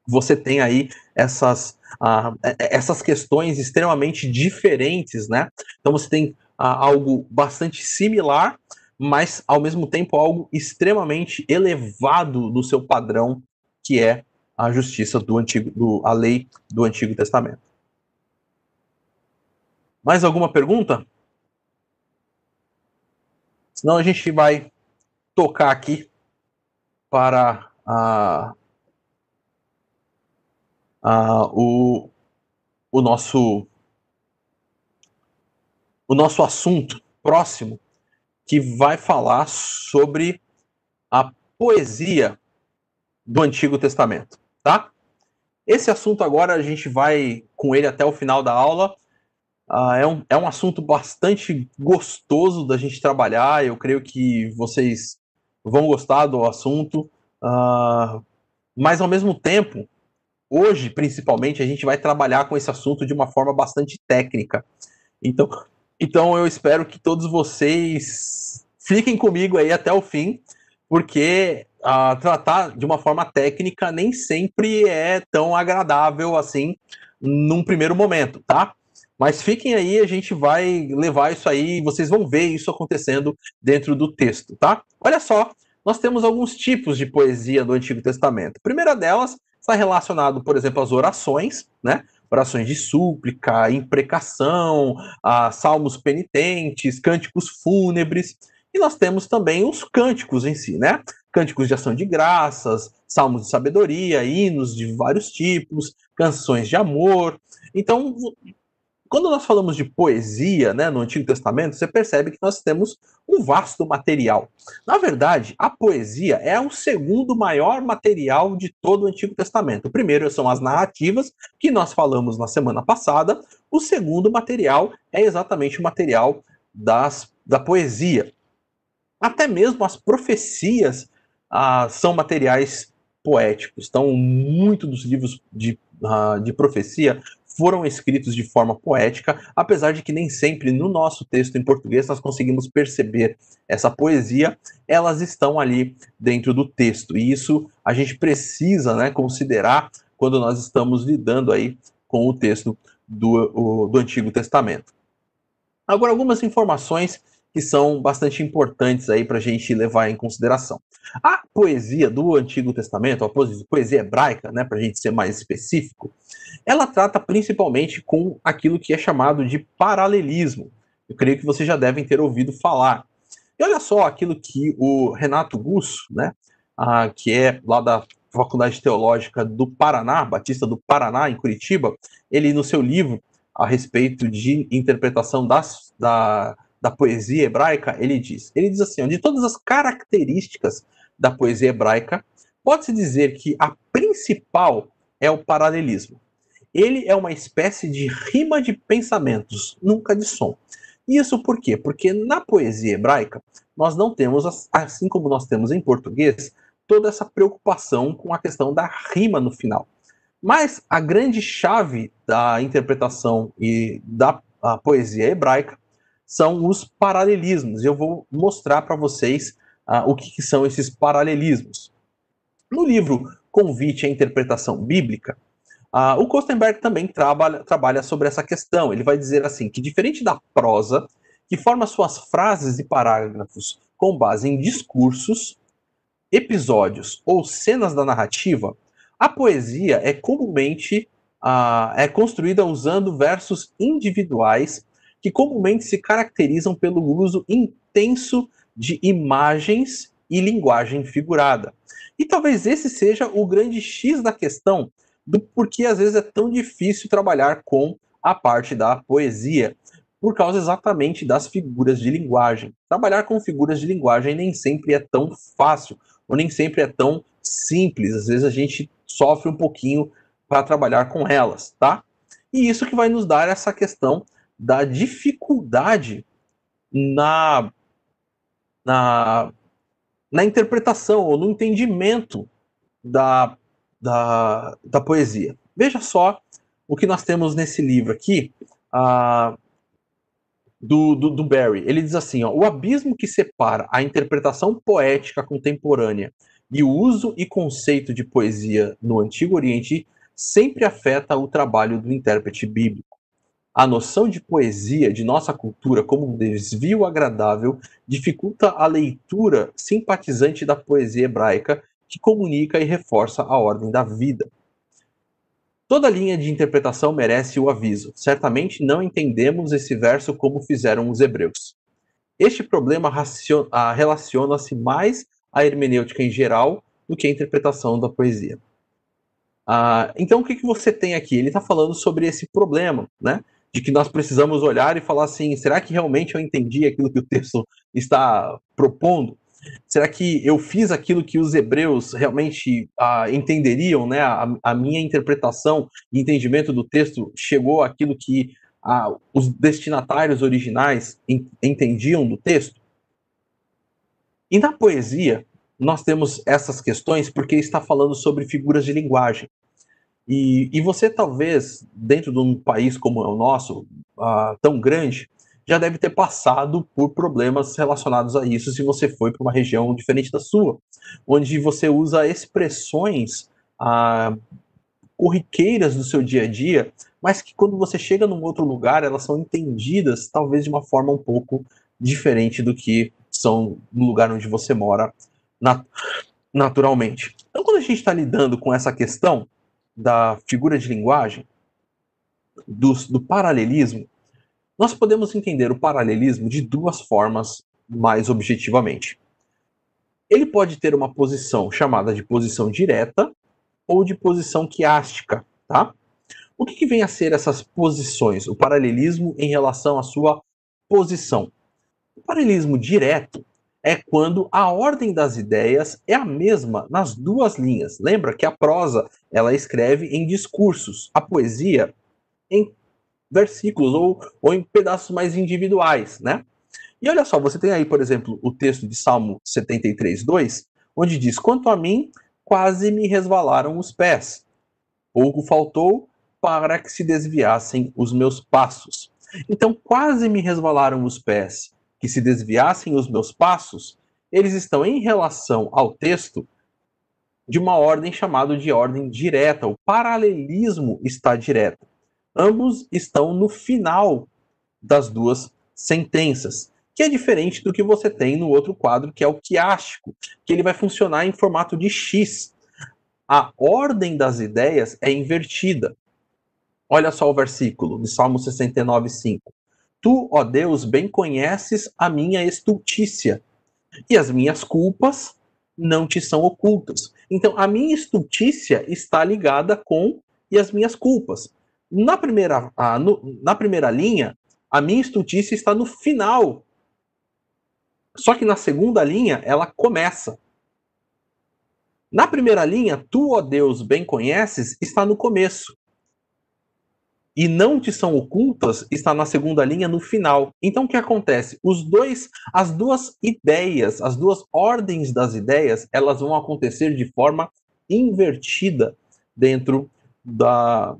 você tem aí essas, uh, essas questões extremamente diferentes, né? Então você tem uh, algo bastante similar mas ao mesmo tempo algo extremamente elevado no seu padrão, que é a justiça do antigo, do, a lei do Antigo Testamento. Mais alguma pergunta? Senão a gente vai tocar aqui para a, a, o, o nosso o nosso assunto próximo, que vai falar sobre a poesia do Antigo Testamento, tá? Esse assunto agora a gente vai com ele até o final da aula. Uh, é, um, é um assunto bastante gostoso da gente trabalhar. Eu creio que vocês vão gostar do assunto. Uh, mas ao mesmo tempo, hoje principalmente, a gente vai trabalhar com esse assunto de uma forma bastante técnica. Então, então eu espero que todos vocês fiquem comigo aí até o fim, porque uh, tratar de uma forma técnica nem sempre é tão agradável assim num primeiro momento, tá? Mas fiquem aí, a gente vai levar isso aí, vocês vão ver isso acontecendo dentro do texto, tá? Olha só, nós temos alguns tipos de poesia do Antigo Testamento. A primeira delas está relacionado, por exemplo, às orações, né? Orações de súplica, imprecação, salmos penitentes, cânticos fúnebres. E nós temos também os cânticos em si, né? Cânticos de ação de graças, salmos de sabedoria, hinos de vários tipos, canções de amor. Então, quando nós falamos de poesia né, no Antigo Testamento, você percebe que nós temos um vasto material. Na verdade, a poesia é o segundo maior material de todo o Antigo Testamento. O primeiro são as narrativas, que nós falamos na semana passada. O segundo material é exatamente o material das, da poesia. Até mesmo as profecias ah, são materiais poéticos. Então, muito dos livros de, ah, de profecia foram escritos de forma poética, apesar de que nem sempre no nosso texto em português nós conseguimos perceber essa poesia, elas estão ali dentro do texto. E isso a gente precisa né, considerar quando nós estamos lidando aí com o texto do, o, do Antigo Testamento. Agora, algumas informações que são bastante importantes aí para a gente levar em consideração. A poesia do Antigo Testamento, a poesia hebraica, né, para a gente ser mais específico, ela trata principalmente com aquilo que é chamado de paralelismo. Eu creio que vocês já devem ter ouvido falar. E olha só aquilo que o Renato Gusso, né, que é lá da Faculdade Teológica do Paraná, Batista do Paraná, em Curitiba, ele no seu livro a respeito de interpretação das, da, da poesia hebraica, ele diz, ele diz assim, de todas as características da poesia hebraica, pode-se dizer que a principal é o paralelismo. Ele é uma espécie de rima de pensamentos, nunca de som. Isso por quê? Porque na poesia hebraica, nós não temos, assim como nós temos em português, toda essa preocupação com a questão da rima no final. Mas a grande chave da interpretação e da poesia hebraica são os paralelismos. Eu vou mostrar para vocês uh, o que, que, são esses paralelismos. No livro Convite à Interpretação Bíblica, Uh, o Kostenberg também trabalha, trabalha sobre essa questão. Ele vai dizer assim que, diferente da prosa, que forma suas frases e parágrafos com base em discursos, episódios ou cenas da narrativa, a poesia é comumente uh, é construída usando versos individuais que comumente se caracterizam pelo uso intenso de imagens e linguagem figurada. E talvez esse seja o grande X da questão do porquê às vezes é tão difícil trabalhar com a parte da poesia, por causa exatamente das figuras de linguagem. Trabalhar com figuras de linguagem nem sempre é tão fácil, ou nem sempre é tão simples. Às vezes a gente sofre um pouquinho para trabalhar com elas, tá? E isso que vai nos dar essa questão da dificuldade na, na, na interpretação ou no entendimento da, da, da poesia. Veja só o que nós temos nesse livro aqui. Uh, do, do, do, Barry. Ele diz assim: ó, o abismo que separa a interpretação poética contemporânea e o uso e conceito de poesia no Antigo Oriente sempre afeta o trabalho do intérprete bíblico. A noção de poesia de nossa cultura como um desvio agradável dificulta a leitura simpatizante da poesia hebraica que comunica e reforça a ordem da vida. Toda linha de interpretação merece o aviso. Certamente não entendemos esse verso como fizeram os hebreus. Este problema ah, relaciona-se mais à hermenêutica em geral do que à interpretação da poesia. Ah, então, o que, que você tem aqui? Ele está falando sobre esse problema, né? De que nós precisamos olhar e falar assim: será que realmente eu entendi aquilo que o texto está propondo? Será que eu fiz aquilo que os hebreus realmente ah, entenderiam, né? A, a, minha interpretação e entendimento do texto chegou àquilo que ah, os destinatários originais entendiam do texto? E na poesia, nós temos essas questões porque está falando sobre figuras de linguagem. E, e você, talvez, dentro de um país como é o nosso, ah, tão grande, já deve ter passado por problemas relacionados a isso se você foi para uma região diferente da sua, onde você usa expressões ah, corriqueiras do seu dia a dia, mas que quando você chega num outro lugar, elas são entendidas talvez de uma forma um pouco diferente do que são no lugar onde você mora nat naturalmente. Então, quando a gente está lidando com essa questão da figura de linguagem, do, do paralelismo, nós podemos entender o paralelismo de duas formas mais objetivamente. Ele pode ter uma posição chamada de posição direta ou de posição quiástica, tá? O que, que vem a ser essas posições? O paralelismo em relação à sua posição. O paralelismo direto é quando a ordem das ideias é a mesma nas duas linhas. Lembra que a prosa ela escreve em discursos, a poesia em versículos ou, ou em pedaços mais individuais, né? E olha só, você tem aí, por exemplo, o texto de Salmo 73, 2, onde diz: Quanto a mim, quase me resvalaram os pés. Pouco faltou para que se desviassem os meus passos. Então, quase me resvalaram os pés, que se desviassem os meus passos, eles estão em relação ao texto de uma ordem chamada de ordem direta. O paralelismo está direto. Ambos estão no final das duas sentenças, que é diferente do que você tem no outro quadro, que é o quiástico, que ele vai funcionar em formato de X. A ordem das ideias é invertida. Olha só o versículo de Salmo 69, 5. Tu, ó Deus, bem conheces a minha estultícia, e as minhas culpas não te são ocultas. Então, a minha estultícia está ligada com e as minhas culpas. Na primeira, a, no, na primeira linha, a minha estultícia está no final. Só que na segunda linha, ela começa. Na primeira linha, tu, ó Deus, bem conheces, está no começo. E não te são ocultas está na segunda linha no final. Então o que acontece? Os dois, as duas ideias, as duas ordens das ideias, elas vão acontecer de forma invertida dentro da,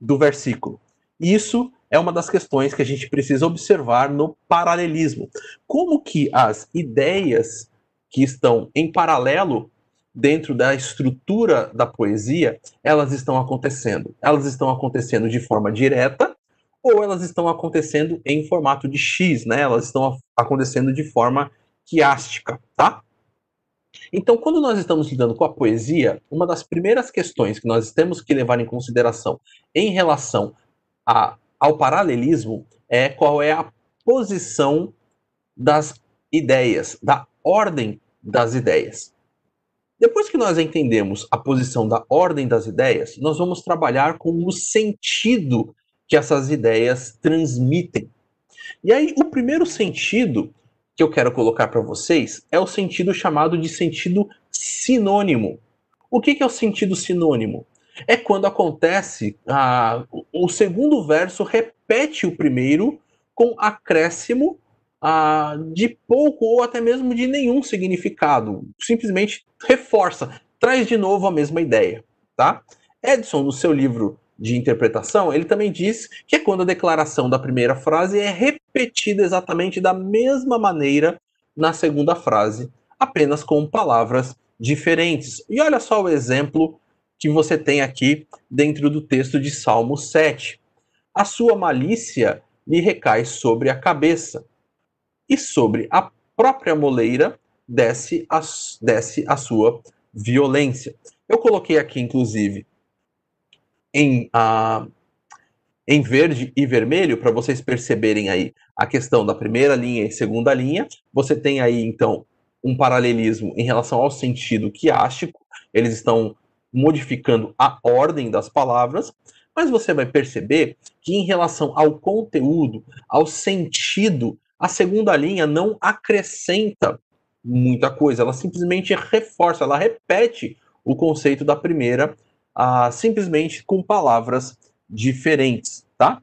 do versículo. Isso é uma das questões que a gente precisa observar no paralelismo. Como que as ideias que estão em paralelo dentro da estrutura da poesia, elas estão acontecendo. Elas estão acontecendo de forma direta ou elas estão acontecendo em formato de X, né? Elas estão acontecendo de forma quiástica, tá? Então, quando nós estamos lidando com a poesia, uma das primeiras questões que nós temos que levar em consideração em relação à, ao paralelismo é qual é a posição das ideias, da ordem das ideias. Depois que nós entendemos a posição da ordem das ideias, nós vamos trabalhar com o sentido que essas ideias transmitem. E aí, o primeiro sentido que eu quero colocar para vocês é o sentido chamado de sentido sinônimo. O que, que é o sentido sinônimo? É quando acontece ah, o segundo verso repete o primeiro com acréscimo ah, de pouco ou até mesmo de nenhum significado. Simplesmente reforça, traz de novo a mesma ideia. Tá? Edson, no seu livro de interpretação, ele também diz que é quando a declaração da primeira frase é repetida exatamente da mesma maneira na segunda frase, apenas com palavras diferentes. E olha só o exemplo que você tem aqui dentro do texto de Salmo 7. A sua malícia lhe recai sobre a cabeça, e sobre a própria moleira desce a, desce a sua violência. Eu coloquei aqui, inclusive, em, uh, em verde e vermelho, para vocês perceberem aí a questão da primeira linha e segunda linha. Você tem aí, então, um paralelismo em relação ao sentido quiástico, eles estão modificando a ordem das palavras, mas você vai perceber que em relação ao conteúdo, ao sentido, a segunda linha não acrescenta muita coisa, ela simplesmente reforça, ela repete o conceito da primeira, ah, simplesmente com palavras diferentes, tá?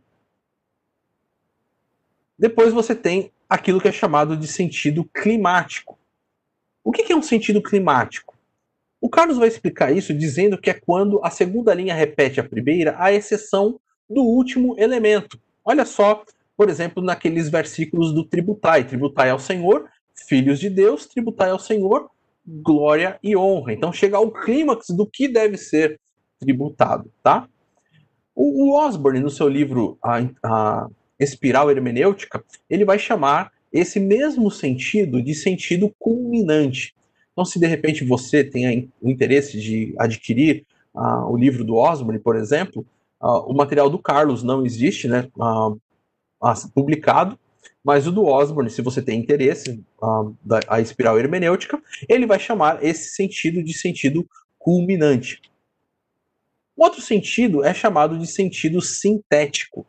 Depois você tem aquilo que é chamado de sentido climático. O que é um sentido climático? O Carlos vai explicar isso dizendo que é quando a segunda linha repete a primeira, à exceção do último elemento. Olha só, por exemplo, naqueles versículos do tributai: tributai ao Senhor, filhos de Deus, tributai ao Senhor, glória e honra. Então chega ao clímax do que deve ser tributado, tá? O, Osborne, no seu livro a, a Espiral Hermenêutica, ele vai chamar esse mesmo sentido de sentido culminante. Então, se de repente você tem o interesse de adquirir uh, o livro do Osborne, por exemplo, uh, o material do Carlos não existe, né, uh, publicado, mas o do Osborne, se você tem interesse, da, a espiral hermenêutica, ele vai chamar esse sentido de sentido culminante. Outro sentido é chamado de sentido sintético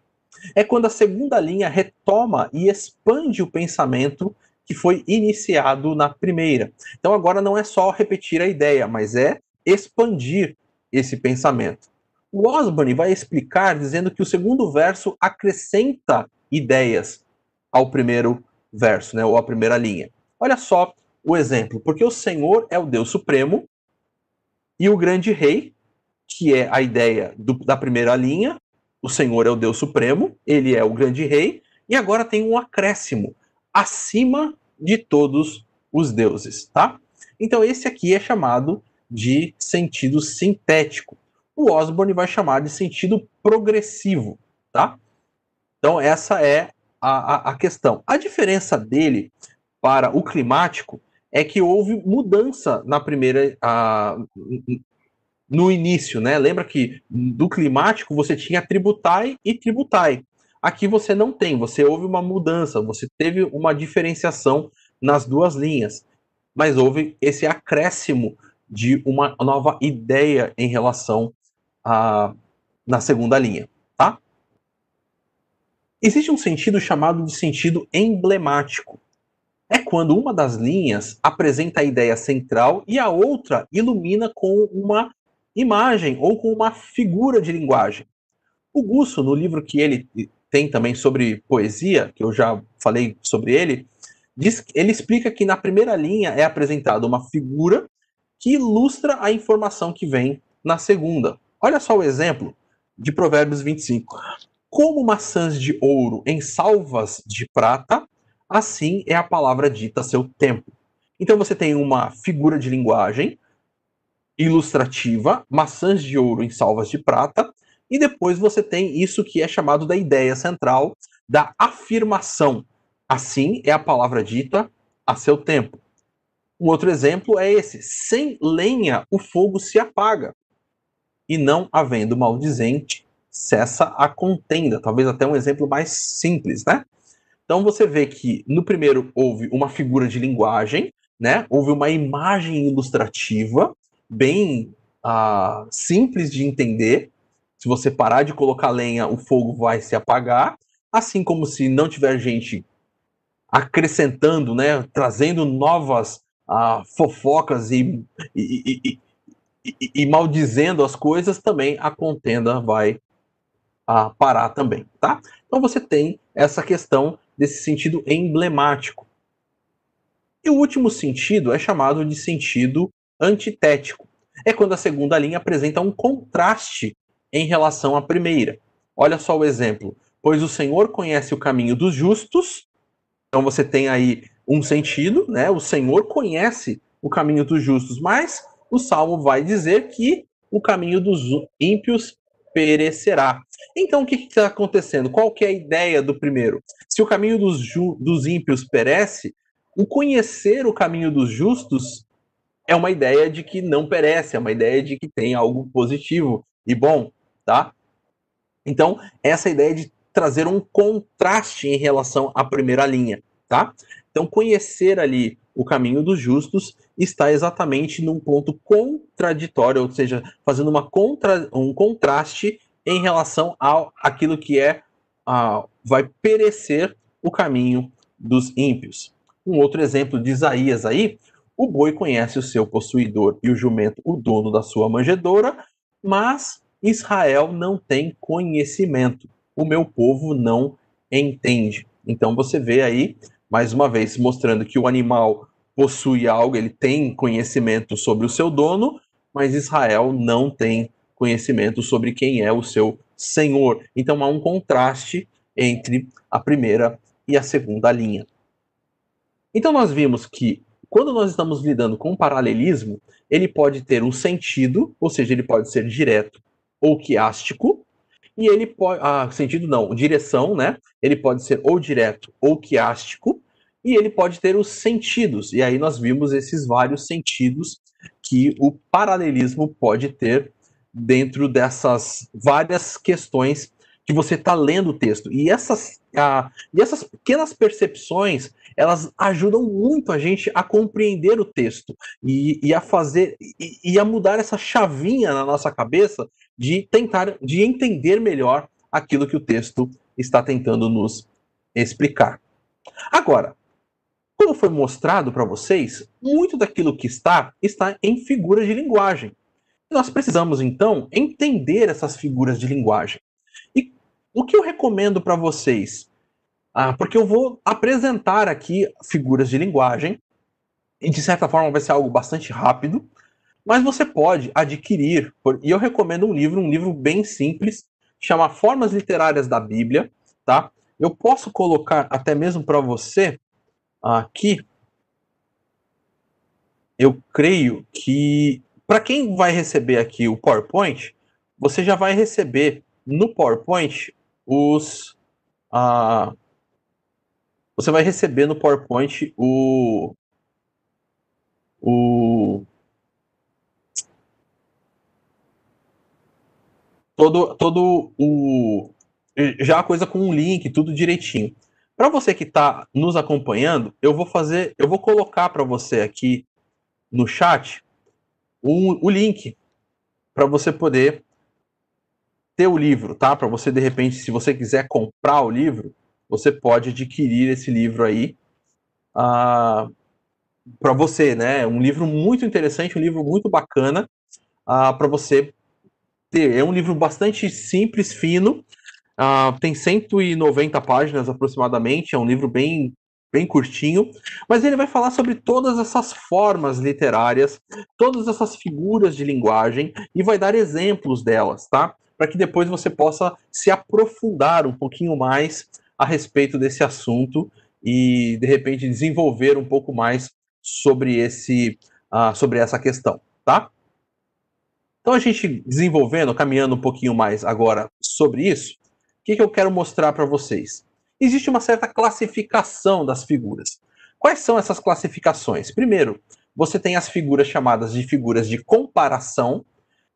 é quando a segunda linha retoma e expande o pensamento que foi iniciado na primeira. Então agora não é só repetir a ideia, mas é expandir esse pensamento. O Osborne vai explicar dizendo que o segundo verso acrescenta ideias ao primeiro verso, né, ou à primeira linha. Olha só o exemplo, porque o Senhor é o Deus supremo e o grande rei, que é a ideia do, da primeira linha, o Senhor é o Deus Supremo, ele é o grande rei, e agora tem um acréscimo acima de todos os deuses, tá? Então esse aqui é chamado de sentido sintético. O Osborne vai chamar de sentido progressivo, tá? Então essa é a, a, a questão. A diferença dele para o climático é que houve mudança na primeira, a, no início, né? Lembra que do climático você tinha tributai e tributai. Aqui você não tem, você houve uma mudança, você teve uma diferenciação nas duas linhas, mas houve esse acréscimo de uma nova ideia em relação a na segunda linha, tá? Existe um sentido chamado de sentido emblemático. É quando uma das linhas apresenta a ideia central e a outra ilumina com uma imagem ou com uma figura de linguagem. O Gusso, no livro que ele tem também sobre poesia, que eu já falei sobre ele, diz, ele explica que na primeira linha é apresentada uma figura que ilustra a informação que vem na segunda. Olha só o exemplo de Provérbios 25. Como maçãs de ouro em salvas de prata, assim é a palavra dita a seu tempo. Então você tem uma figura de linguagem ilustrativa, maçãs de ouro em salvas de prata, e depois você tem isso que é chamado da ideia central da afirmação. Assim é a palavra dita a seu tempo. Um outro exemplo é esse: sem lenha o fogo se apaga, e não havendo maldizente, cessa a contenda. Talvez até um exemplo mais simples, né? Então você vê que no primeiro houve uma figura de linguagem, né? Houve uma imagem ilustrativa bem uh, simples de entender. Se você parar de colocar lenha, o fogo vai se apagar. Assim como se não tiver gente acrescentando, né, trazendo novas uh, fofocas e, e, e, e, e maldizendo as coisas, também a contenda vai uh, parar também, tá? Então você tem essa questão desse sentido emblemático. E o último sentido é chamado de sentido antitético. É quando a segunda linha apresenta um contraste em relação à primeira. Olha só o exemplo. Pois o Senhor conhece o caminho dos justos. Então você tem aí um sentido, né? O Senhor conhece o caminho dos justos, mas o salmo vai dizer que o caminho dos ímpios perecerá. Então o que está acontecendo? Qual que é a ideia do primeiro? Se o caminho dos, dos ímpios perece, o conhecer o caminho dos justos é uma ideia de que não perece, é uma ideia de que tem algo positivo e bom, tá? Então, essa ideia de trazer um contraste em relação à primeira linha, tá? Então, conhecer ali o caminho dos justos está exatamente num ponto contraditório, ou seja, fazendo uma contra, um contraste em relação ao aquilo que é uh, vai perecer o caminho dos ímpios. Um outro exemplo de Isaías aí, o boi conhece o seu possuidor e o jumento o dono da sua manjedoura, mas Israel não tem conhecimento. O meu povo não entende. Então você vê aí, mais uma vez, mostrando que o animal possui algo, ele tem conhecimento sobre o seu dono, mas Israel não tem conhecimento sobre quem é o seu senhor. Então há um contraste entre a primeira e a segunda linha. Então nós vimos que quando nós estamos lidando com paralelismo, ele pode ter um sentido, ou seja, ele pode ser direto ou quiástico, e ele pode. Ah, sentido não, direção, né? Ele pode ser ou direto ou quiástico, e ele pode ter os sentidos. E aí nós vimos esses vários sentidos que o paralelismo pode ter dentro dessas várias questões que você está lendo o texto. E essas, ah, e essas pequenas percepções, elas ajudam muito a gente a compreender o texto e, e a fazer e, e, a mudar essa chavinha na nossa cabeça de tentar de entender melhor aquilo que o texto está tentando nos explicar. Agora, como foi mostrado para vocês, muito daquilo que está está em figuras de linguagem. nós precisamos então entender essas figuras de linguagem. E o que eu recomendo para vocês ah, porque eu vou apresentar aqui figuras de linguagem, e de certa forma vai ser algo bastante rápido, mas você pode adquirir, e eu recomendo um livro, um livro bem simples, chama Formas Literárias da Bíblia, tá? Eu posso colocar até mesmo para você aqui. Eu creio que para quem vai receber aqui o PowerPoint, você já vai receber no PowerPoint os uh, você vai receber no PowerPoint o. o todo, todo o. Já a coisa com um link, tudo direitinho. Para você que está nos acompanhando, eu vou fazer, eu vou colocar para você aqui no chat o, o link para você poder ter o livro, tá? Para você de repente, se você quiser comprar o livro, você pode adquirir esse livro aí uh, ah, para você, né? Um livro muito interessante, um livro muito bacana uh, ah, para você ter. É um livro bastante simples, fino, uh, tem 190 páginas aproximadamente, é um livro bem bem curtinho, mas ele vai falar sobre todas essas formas literárias, todas essas figuras de linguagem e vai dar exemplos delas, tá? Para que depois você possa se aprofundar um pouquinho mais a respeito desse assunto e de repente desenvolver um pouco mais sobre esse uh, sobre essa questão, tá? Então a gente desenvolvendo, caminhando um pouquinho mais agora sobre isso, o que, que eu quero mostrar para vocês? Existe uma certa classificação das figuras. Quais são essas classificações? Primeiro, você tem as figuras chamadas de figuras de comparação.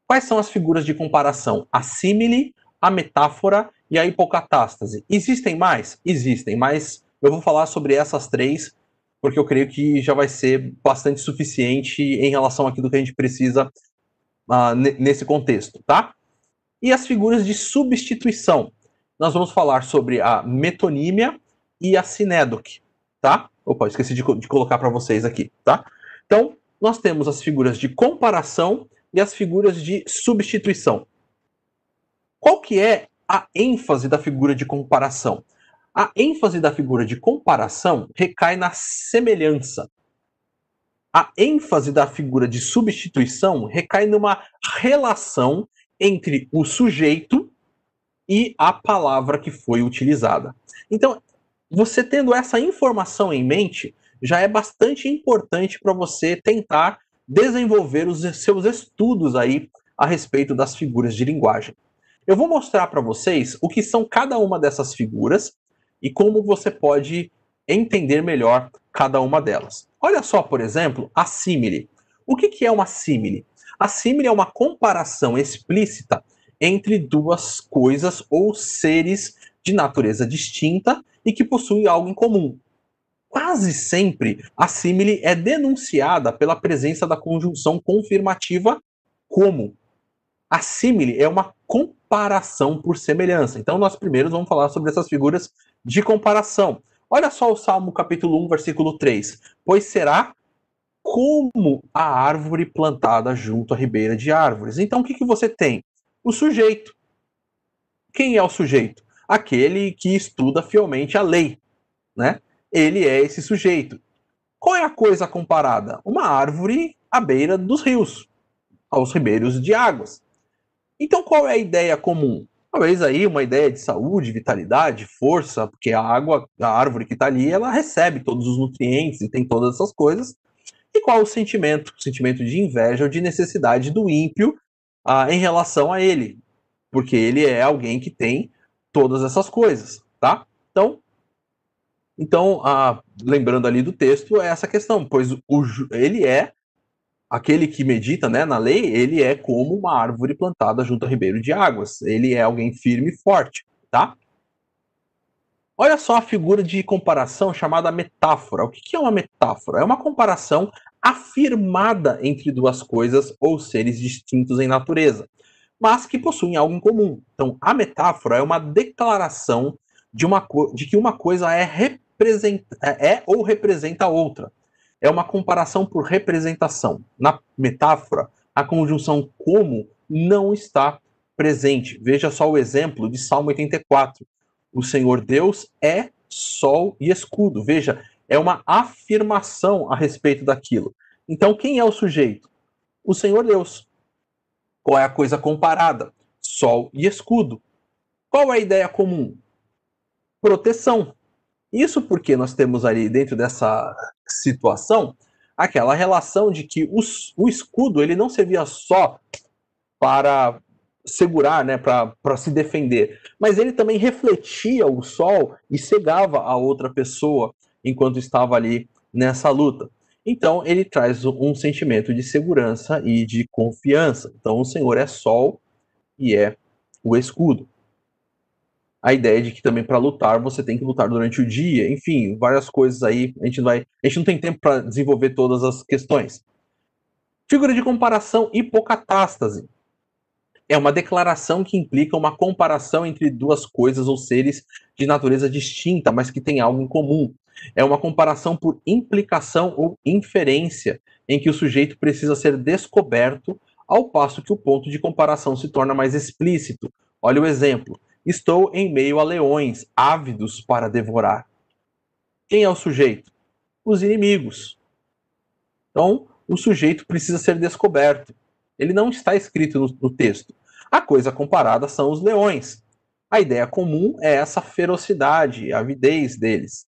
Quais são as figuras de comparação? A simile, a metáfora e a hipocatástase. Existem mais? Existem, mas eu vou falar sobre essas três, porque eu creio que já vai ser bastante suficiente em relação àquilo que a gente precisa uh, nesse contexto, tá? E as figuras de substituição. Nós vamos falar sobre a metonímia e a sinédoque, tá? Opa, esqueci de, de colocar para vocês aqui, tá? Então, nós temos as figuras de comparação e as figuras de substituição. Qual que é a ênfase da figura de comparação? A ênfase da figura de comparação recai na semelhança. A ênfase da figura de substituição recai numa relação entre o sujeito e a palavra que foi utilizada. Então, você tendo essa informação em mente, já é bastante importante para você tentar desenvolver os seus estudos aí a respeito das figuras de linguagem. Eu vou mostrar para vocês o que são cada uma dessas figuras e como você pode entender melhor cada uma delas. Olha só, por exemplo, a símile. O que, que é uma símile? A símile é uma comparação explícita entre duas coisas ou seres de natureza distinta e que possuem algo em comum. Quase sempre a símile é denunciada pela presença da conjunção confirmativa como. A símile é uma comparação por semelhança. Então, nós primeiro vamos falar sobre essas figuras de comparação. Olha só o Salmo capítulo 1, versículo 3. Pois será como a árvore plantada junto à ribeira de árvores. Então, o que, que você tem? O sujeito. Quem é o sujeito? aquele que estuda fielmente a lei, né? Ele é esse sujeito. Qual é a coisa comparada? Uma árvore à beira dos rios, aos ribeiros de águas. Então, qual é a ideia comum? Talvez aí uma ideia de saúde, vitalidade, força, porque a água, a árvore que está ali, ela recebe todos os nutrientes e tem todas essas coisas. E qual o sentimento? O sentimento de inveja ou de necessidade do ímpio ah, em relação a ele, porque ele é alguém que tem todas essas coisas, tá? Então, então ah, lembrando ali do texto, é essa questão, pois o, ele é aquele que medita né, na lei, ele é como uma árvore plantada junto a ribeiro de águas. Ele é alguém firme e forte, tá? Olha só a figura de comparação chamada metáfora. O que é uma metáfora? É uma comparação afirmada entre duas coisas ou seres distintos em natureza mas que possuem algo em comum. Então, a metáfora é uma declaração de, uma de que uma coisa é, representa é, é ou representa a outra. É uma comparação por representação. Na metáfora, a conjunção como não está presente. Veja só o exemplo de Salmo 84. O Senhor Deus é sol e escudo. Veja, é uma afirmação a respeito daquilo. Então, quem é o sujeito? O Senhor Deus. Qual é a coisa comparada? Sol e escudo. Qual é a ideia comum? Proteção. Isso porque nós temos ali dentro dessa situação aquela relação de que o escudo ele não servia só para segurar, né, para se defender, mas ele também refletia o sol e cegava a outra pessoa enquanto estava ali nessa luta. Então, ele traz um sentimento de segurança e de confiança. Então, o Senhor é sol e é o escudo. A ideia de que também para lutar você tem que lutar durante o dia, enfim, várias coisas aí. A gente não, vai, a gente não tem tempo para desenvolver todas as questões. Figura de comparação hipocatástase. É uma declaração que implica uma comparação entre duas coisas ou seres de natureza distinta, mas que têm algo em comum. É uma comparação por implicação ou inferência, em que o sujeito precisa ser descoberto, ao passo que o ponto de comparação se torna mais explícito. Olha o exemplo. Estou em meio a leões, ávidos para devorar. Quem é o sujeito? Os inimigos. Então, o sujeito precisa ser descoberto. Ele não está escrito no, no texto. A coisa comparada são os leões. A ideia comum é essa ferocidade, a avidez deles.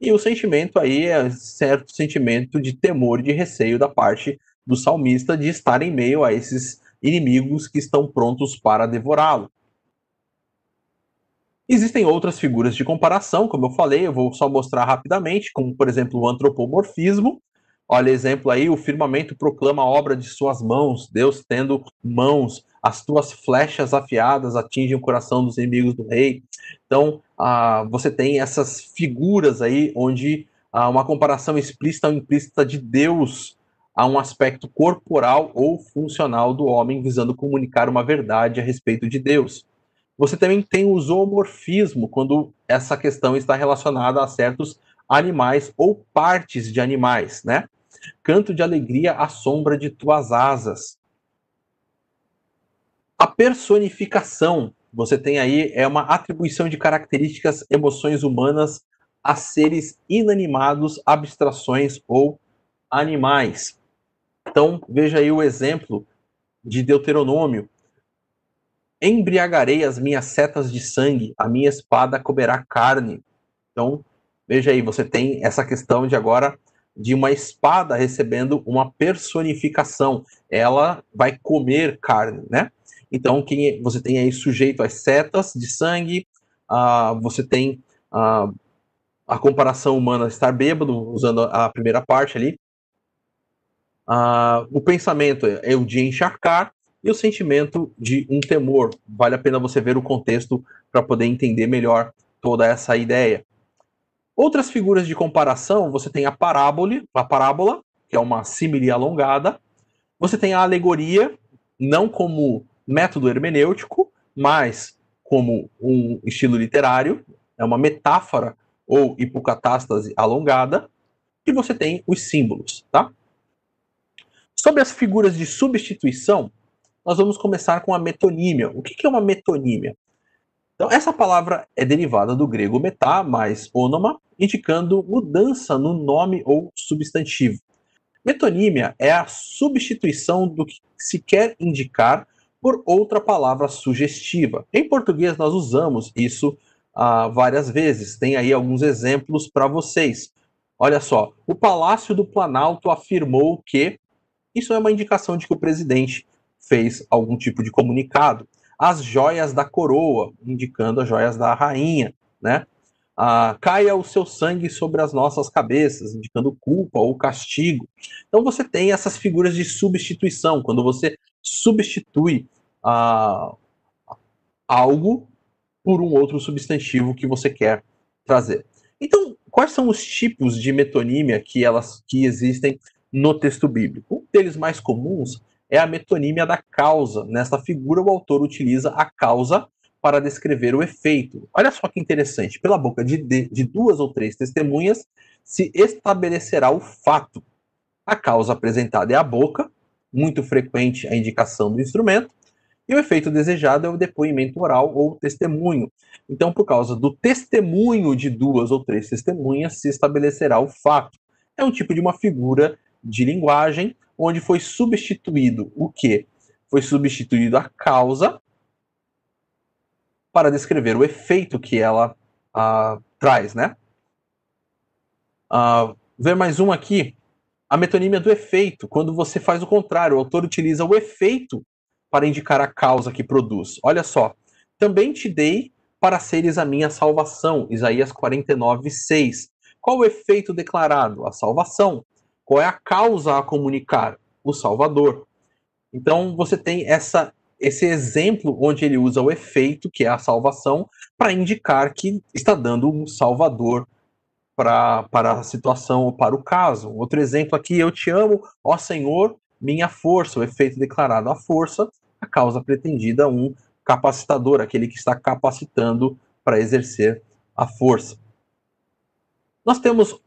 E o sentimento aí é certo sentimento de temor e de receio da parte do salmista de estar em meio a esses inimigos que estão prontos para devorá-lo. Existem outras figuras de comparação, como eu falei, eu vou só mostrar rapidamente, como por exemplo o antropomorfismo. Olha, exemplo aí, o firmamento proclama a obra de suas mãos, Deus tendo mãos, as tuas flechas afiadas atingem o coração dos inimigos do rei. Então, ah, você tem essas figuras aí onde há uma comparação explícita ou implícita de Deus a um aspecto corporal ou funcional do homem, visando comunicar uma verdade a respeito de Deus. Você também tem o zoomorfismo, quando essa questão está relacionada a certos animais ou partes de animais, né? Canto de alegria à sombra de tuas asas. A personificação, você tem aí, é uma atribuição de características, emoções humanas a seres inanimados, abstrações ou animais. Então, veja aí o exemplo de Deuteronômio. Embriagarei as minhas setas de sangue, a minha espada comerá carne. Então, veja aí, você tem essa questão de agora de uma espada recebendo uma personificação. Ela vai comer carne, né? Então, quem você tem aí sujeito às setas de sangue, uh, você tem uh, a comparação humana estar bêbado, usando a primeira parte ali. Uh, o pensamento é o de encharcar e o sentimento de um temor. Vale a pena você ver o contexto para poder entender melhor toda essa ideia. Outras figuras de comparação, você tem a parábola, a parábola, que é uma simile alongada. Você tem a alegoria, não como método hermenêutico, mas como um estilo literário, é uma metáfora ou hipocatástase alongada, e você tem os símbolos, tá? Sobre as figuras de substituição, nós vamos começar com a metonímia. O que é uma metonímia? Então, essa palavra é derivada do grego metá, mais onoma, indicando mudança no nome ou substantivo. Metonímia é a substituição do que se quer indicar por outra palavra sugestiva. Em português, nós usamos isso ah, várias vezes. Tem aí alguns exemplos para vocês. Olha só, o Palácio do Planalto afirmou que isso é uma indicação de que o presidente fez algum tipo de comunicado. As joias da coroa, indicando as joias da rainha, né? Ah, caia o seu sangue sobre as nossas cabeças, indicando culpa ou castigo. Então você tem essas figuras de substituição, quando você substitui ah, algo por um outro substantivo que você quer trazer. Então, quais são os tipos de metonímia que elas que existem no texto bíblico? Um deles mais comuns é a metonímia da causa. Nesta figura, o autor utiliza a causa para descrever o efeito. Olha só que interessante. Pela boca de, de, de duas ou três testemunhas se estabelecerá o fato. A causa apresentada é a boca, muito frequente a indicação do instrumento, e o efeito desejado é o depoimento oral ou testemunho. Então, por causa do testemunho de duas ou três testemunhas, se estabelecerá o fato. É um tipo de uma figura de linguagem onde foi substituído o que? Foi substituído a causa para descrever o efeito que ela traz, né? Uh, ver mais um aqui. A metonímia do efeito, quando você faz o contrário, o autor utiliza o efeito para indicar a causa que produz. Olha só. Também te dei para seres a minha salvação. Isaías 49, 6. Qual o efeito declarado? A salvação. Qual é a causa a comunicar? O Salvador. Então você tem essa, esse exemplo onde ele usa o efeito, que é a salvação, para indicar que está dando um Salvador para a situação ou para o caso. Outro exemplo aqui, eu te amo, ó Senhor, minha força, o efeito declarado a força, a causa pretendida um capacitador, aquele que está capacitando para exercer a força. Nós temos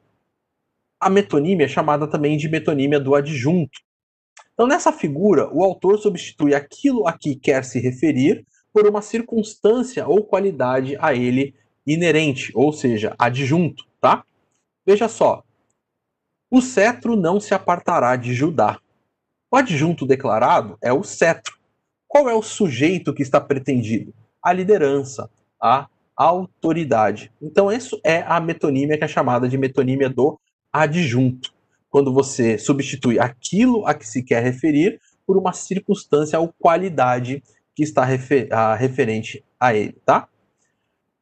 a metonímia, chamada também de metonímia do adjunto. Então, nessa figura, o autor substitui aquilo a que quer se referir por uma circunstância ou qualidade a ele inerente, ou seja, adjunto, tá? Veja só. O cetro não se apartará de Judá. O adjunto declarado é o cetro. Qual é o sujeito que está pretendido? A liderança, a autoridade. Então, isso é a metonímia que é chamada de metonímia do adjunto. Quando você substitui aquilo a que se quer referir por uma circunstância ou qualidade que está refer a, referente a ele, tá?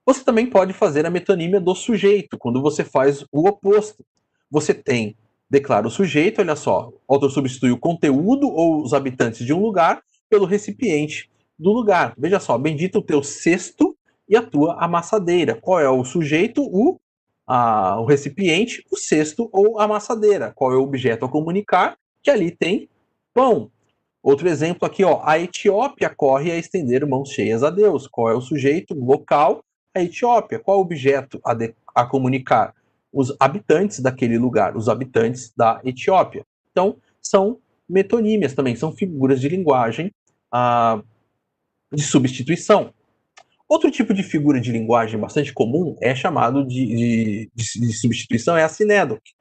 Você também pode fazer a metonímia do sujeito, quando você faz o oposto. Você tem, declara o sujeito, olha só, o autor substitui o conteúdo ou os habitantes de um lugar pelo recipiente do lugar. Veja só, bendito o teu cesto e a tua amassadeira. Qual é o sujeito? O, a, o recipiente, o cesto ou a amassadeira. Qual é o objeto a comunicar? Que ali tem pão. Outro exemplo aqui, ó, a Etiópia corre a estender mãos cheias a Deus. Qual é o sujeito local? A Etiópia. Qual é o objeto a, de, a comunicar? Os habitantes daquele lugar, os habitantes da Etiópia. Então, são metonímias também, são figuras de linguagem ah, de substituição. Outro tipo de figura de linguagem bastante comum é chamado de, de, de, de substituição, é a sinédoque.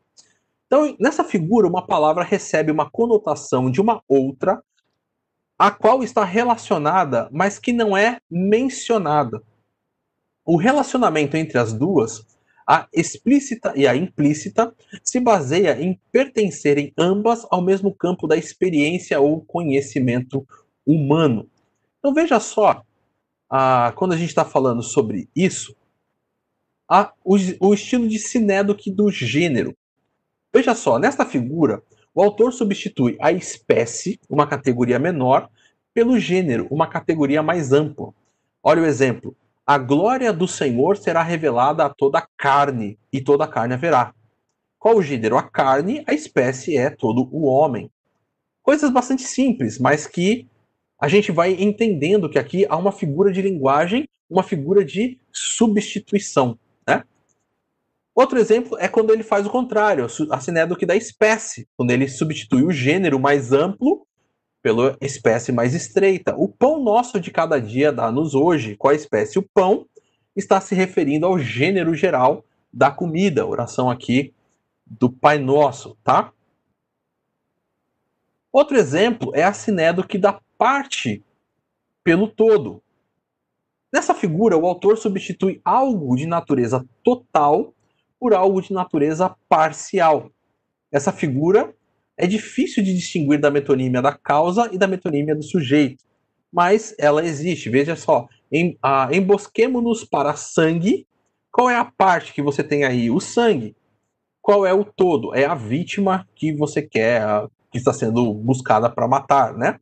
Então, nessa figura, uma palavra recebe uma conotação de uma outra a qual está relacionada, mas que não é mencionada. O relacionamento entre as duas, a explícita e a implícita, se baseia em pertencerem ambas ao mesmo campo da experiência ou conhecimento humano. Então veja só, a, quando a gente está falando sobre isso, a, o, o estilo de sinédoque do gênero. Veja só, nesta figura, o autor substitui a espécie, uma categoria menor, pelo gênero, uma categoria mais ampla. Olha o exemplo. A glória do Senhor será revelada a toda a carne, e toda a carne haverá. Qual o gênero? A carne, a espécie é todo o homem. Coisas bastante simples, mas que a gente vai entendendo que aqui há uma figura de linguagem, uma figura de substituição. Né? Outro exemplo é quando ele faz o contrário, a sinédoque da espécie, quando ele substitui o gênero mais amplo pela espécie mais estreita. O pão nosso de cada dia dá-nos hoje. Qual espécie? O pão está se referindo ao gênero geral da comida. Oração aqui do Pai Nosso, tá? Outro exemplo é a sinédoque da parte pelo todo. Nessa figura, o autor substitui algo de natureza total por algo de natureza parcial. Essa figura é difícil de distinguir da metonímia da causa e da metonímia do sujeito, mas ela existe. Veja só, em, ah, embosquemo-nos para sangue. Qual é a parte que você tem aí? O sangue. Qual é o todo? É a vítima que você quer, que está sendo buscada para matar, né?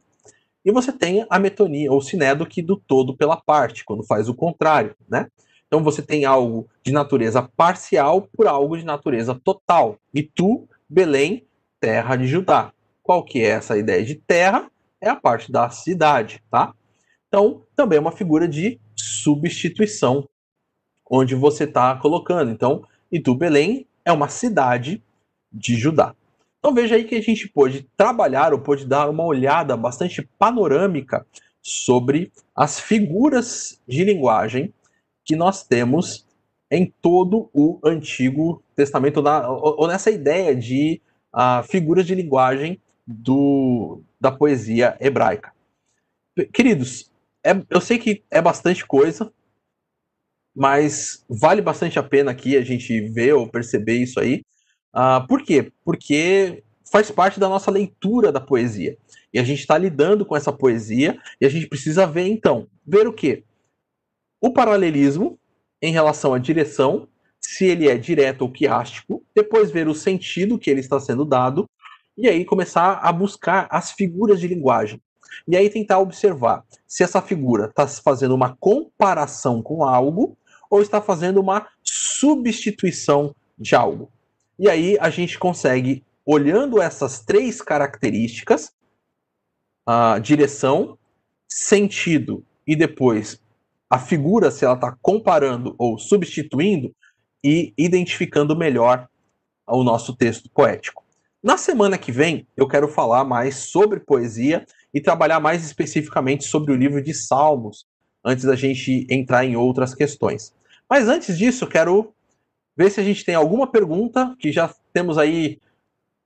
E você tem a metonia, ou sinédoque do todo pela parte, quando faz o contrário, né? Então você tem algo de natureza parcial por algo de natureza total. E tu, Belém, terra de Judá. Qual que é essa ideia de terra? É a parte da cidade, tá? Então, também é uma figura de substituição, onde você está colocando. Então, e tu, Belém, é uma cidade de Judá. Então veja aí que a gente pôde trabalhar ou pôde dar uma olhada bastante panorâmica sobre as figuras de linguagem que nós temos em todo o Antigo Testamento, na, ou, nessa ideia de uh, figuras de linguagem do, da poesia hebraica. Queridos, é, eu sei que é bastante coisa, mas vale bastante a pena aqui a gente ver ou perceber isso aí. Uh, por quê? Porque faz parte da nossa leitura da poesia. E a gente está lidando com essa poesia e a gente precisa ver, então, ver o quê? o paralelismo em relação à direção, se ele é direto ou quiástico, depois ver o sentido que ele está sendo dado, e aí começar a buscar as figuras de linguagem. E aí tentar observar se essa figura está fazendo uma comparação com algo ou está fazendo uma substituição de algo. E aí a gente consegue, olhando essas três características, a direção, sentido e depois a figura se ela está comparando ou substituindo e identificando melhor o nosso texto poético. Na semana que vem, eu quero falar mais sobre poesia e trabalhar mais especificamente sobre o livro de Salmos, antes da gente entrar em outras questões. Mas antes disso, quero ver se a gente tem alguma pergunta, que já temos aí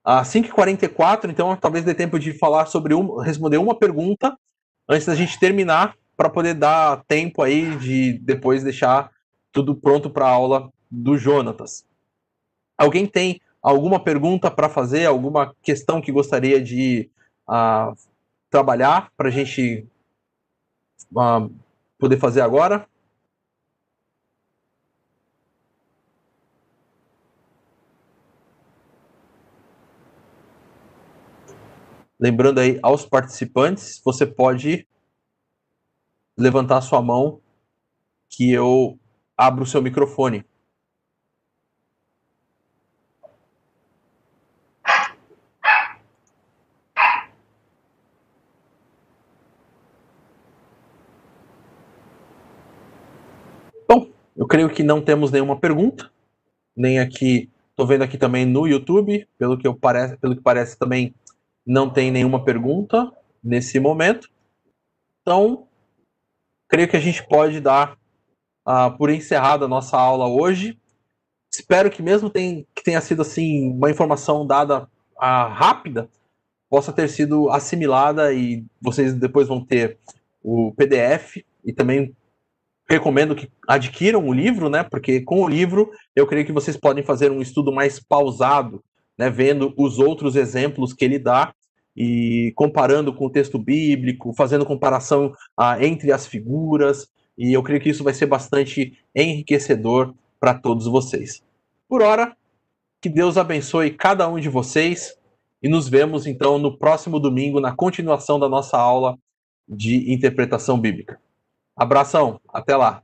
a 5h44, então talvez dê tempo de falar sobre um, responder uma pergunta antes da gente terminar para poder dar tempo aí de depois deixar tudo pronto para a aula do Jonatas. Alguém tem alguma pergunta para fazer, alguma questão que gostaria de uh, trabalhar para a gente uh, poder fazer agora? Lembrando aí aos participantes, você pode levantar sua mão que eu abro o seu microfone. Bom, eu creio que não temos nenhuma pergunta, nem aqui. Estou vendo aqui também no YouTube, pelo que, eu parece, pelo que parece também não tem nenhuma pergunta nesse momento. Então, creio que a gente pode dar uh, por encerrada a nossa aula hoje. Espero que mesmo tem, que tenha sido assim uma informação dada uh, rápida, possa ter sido assimilada e vocês depois vão ter o PDF e também recomendo que adquiram o livro, né? Porque com o livro eu creio que vocês podem fazer um estudo mais pausado, né? Vendo os outros exemplos que ele dá e comparando com o texto bíblico, fazendo comparação ah, entre as figuras, e eu creio que isso vai ser bastante enriquecedor para todos vocês. Por hora, que Deus abençoe cada um de vocês e nos vemos então no próximo domingo na continuação da nossa aula de interpretação bíblica. Abração, até lá.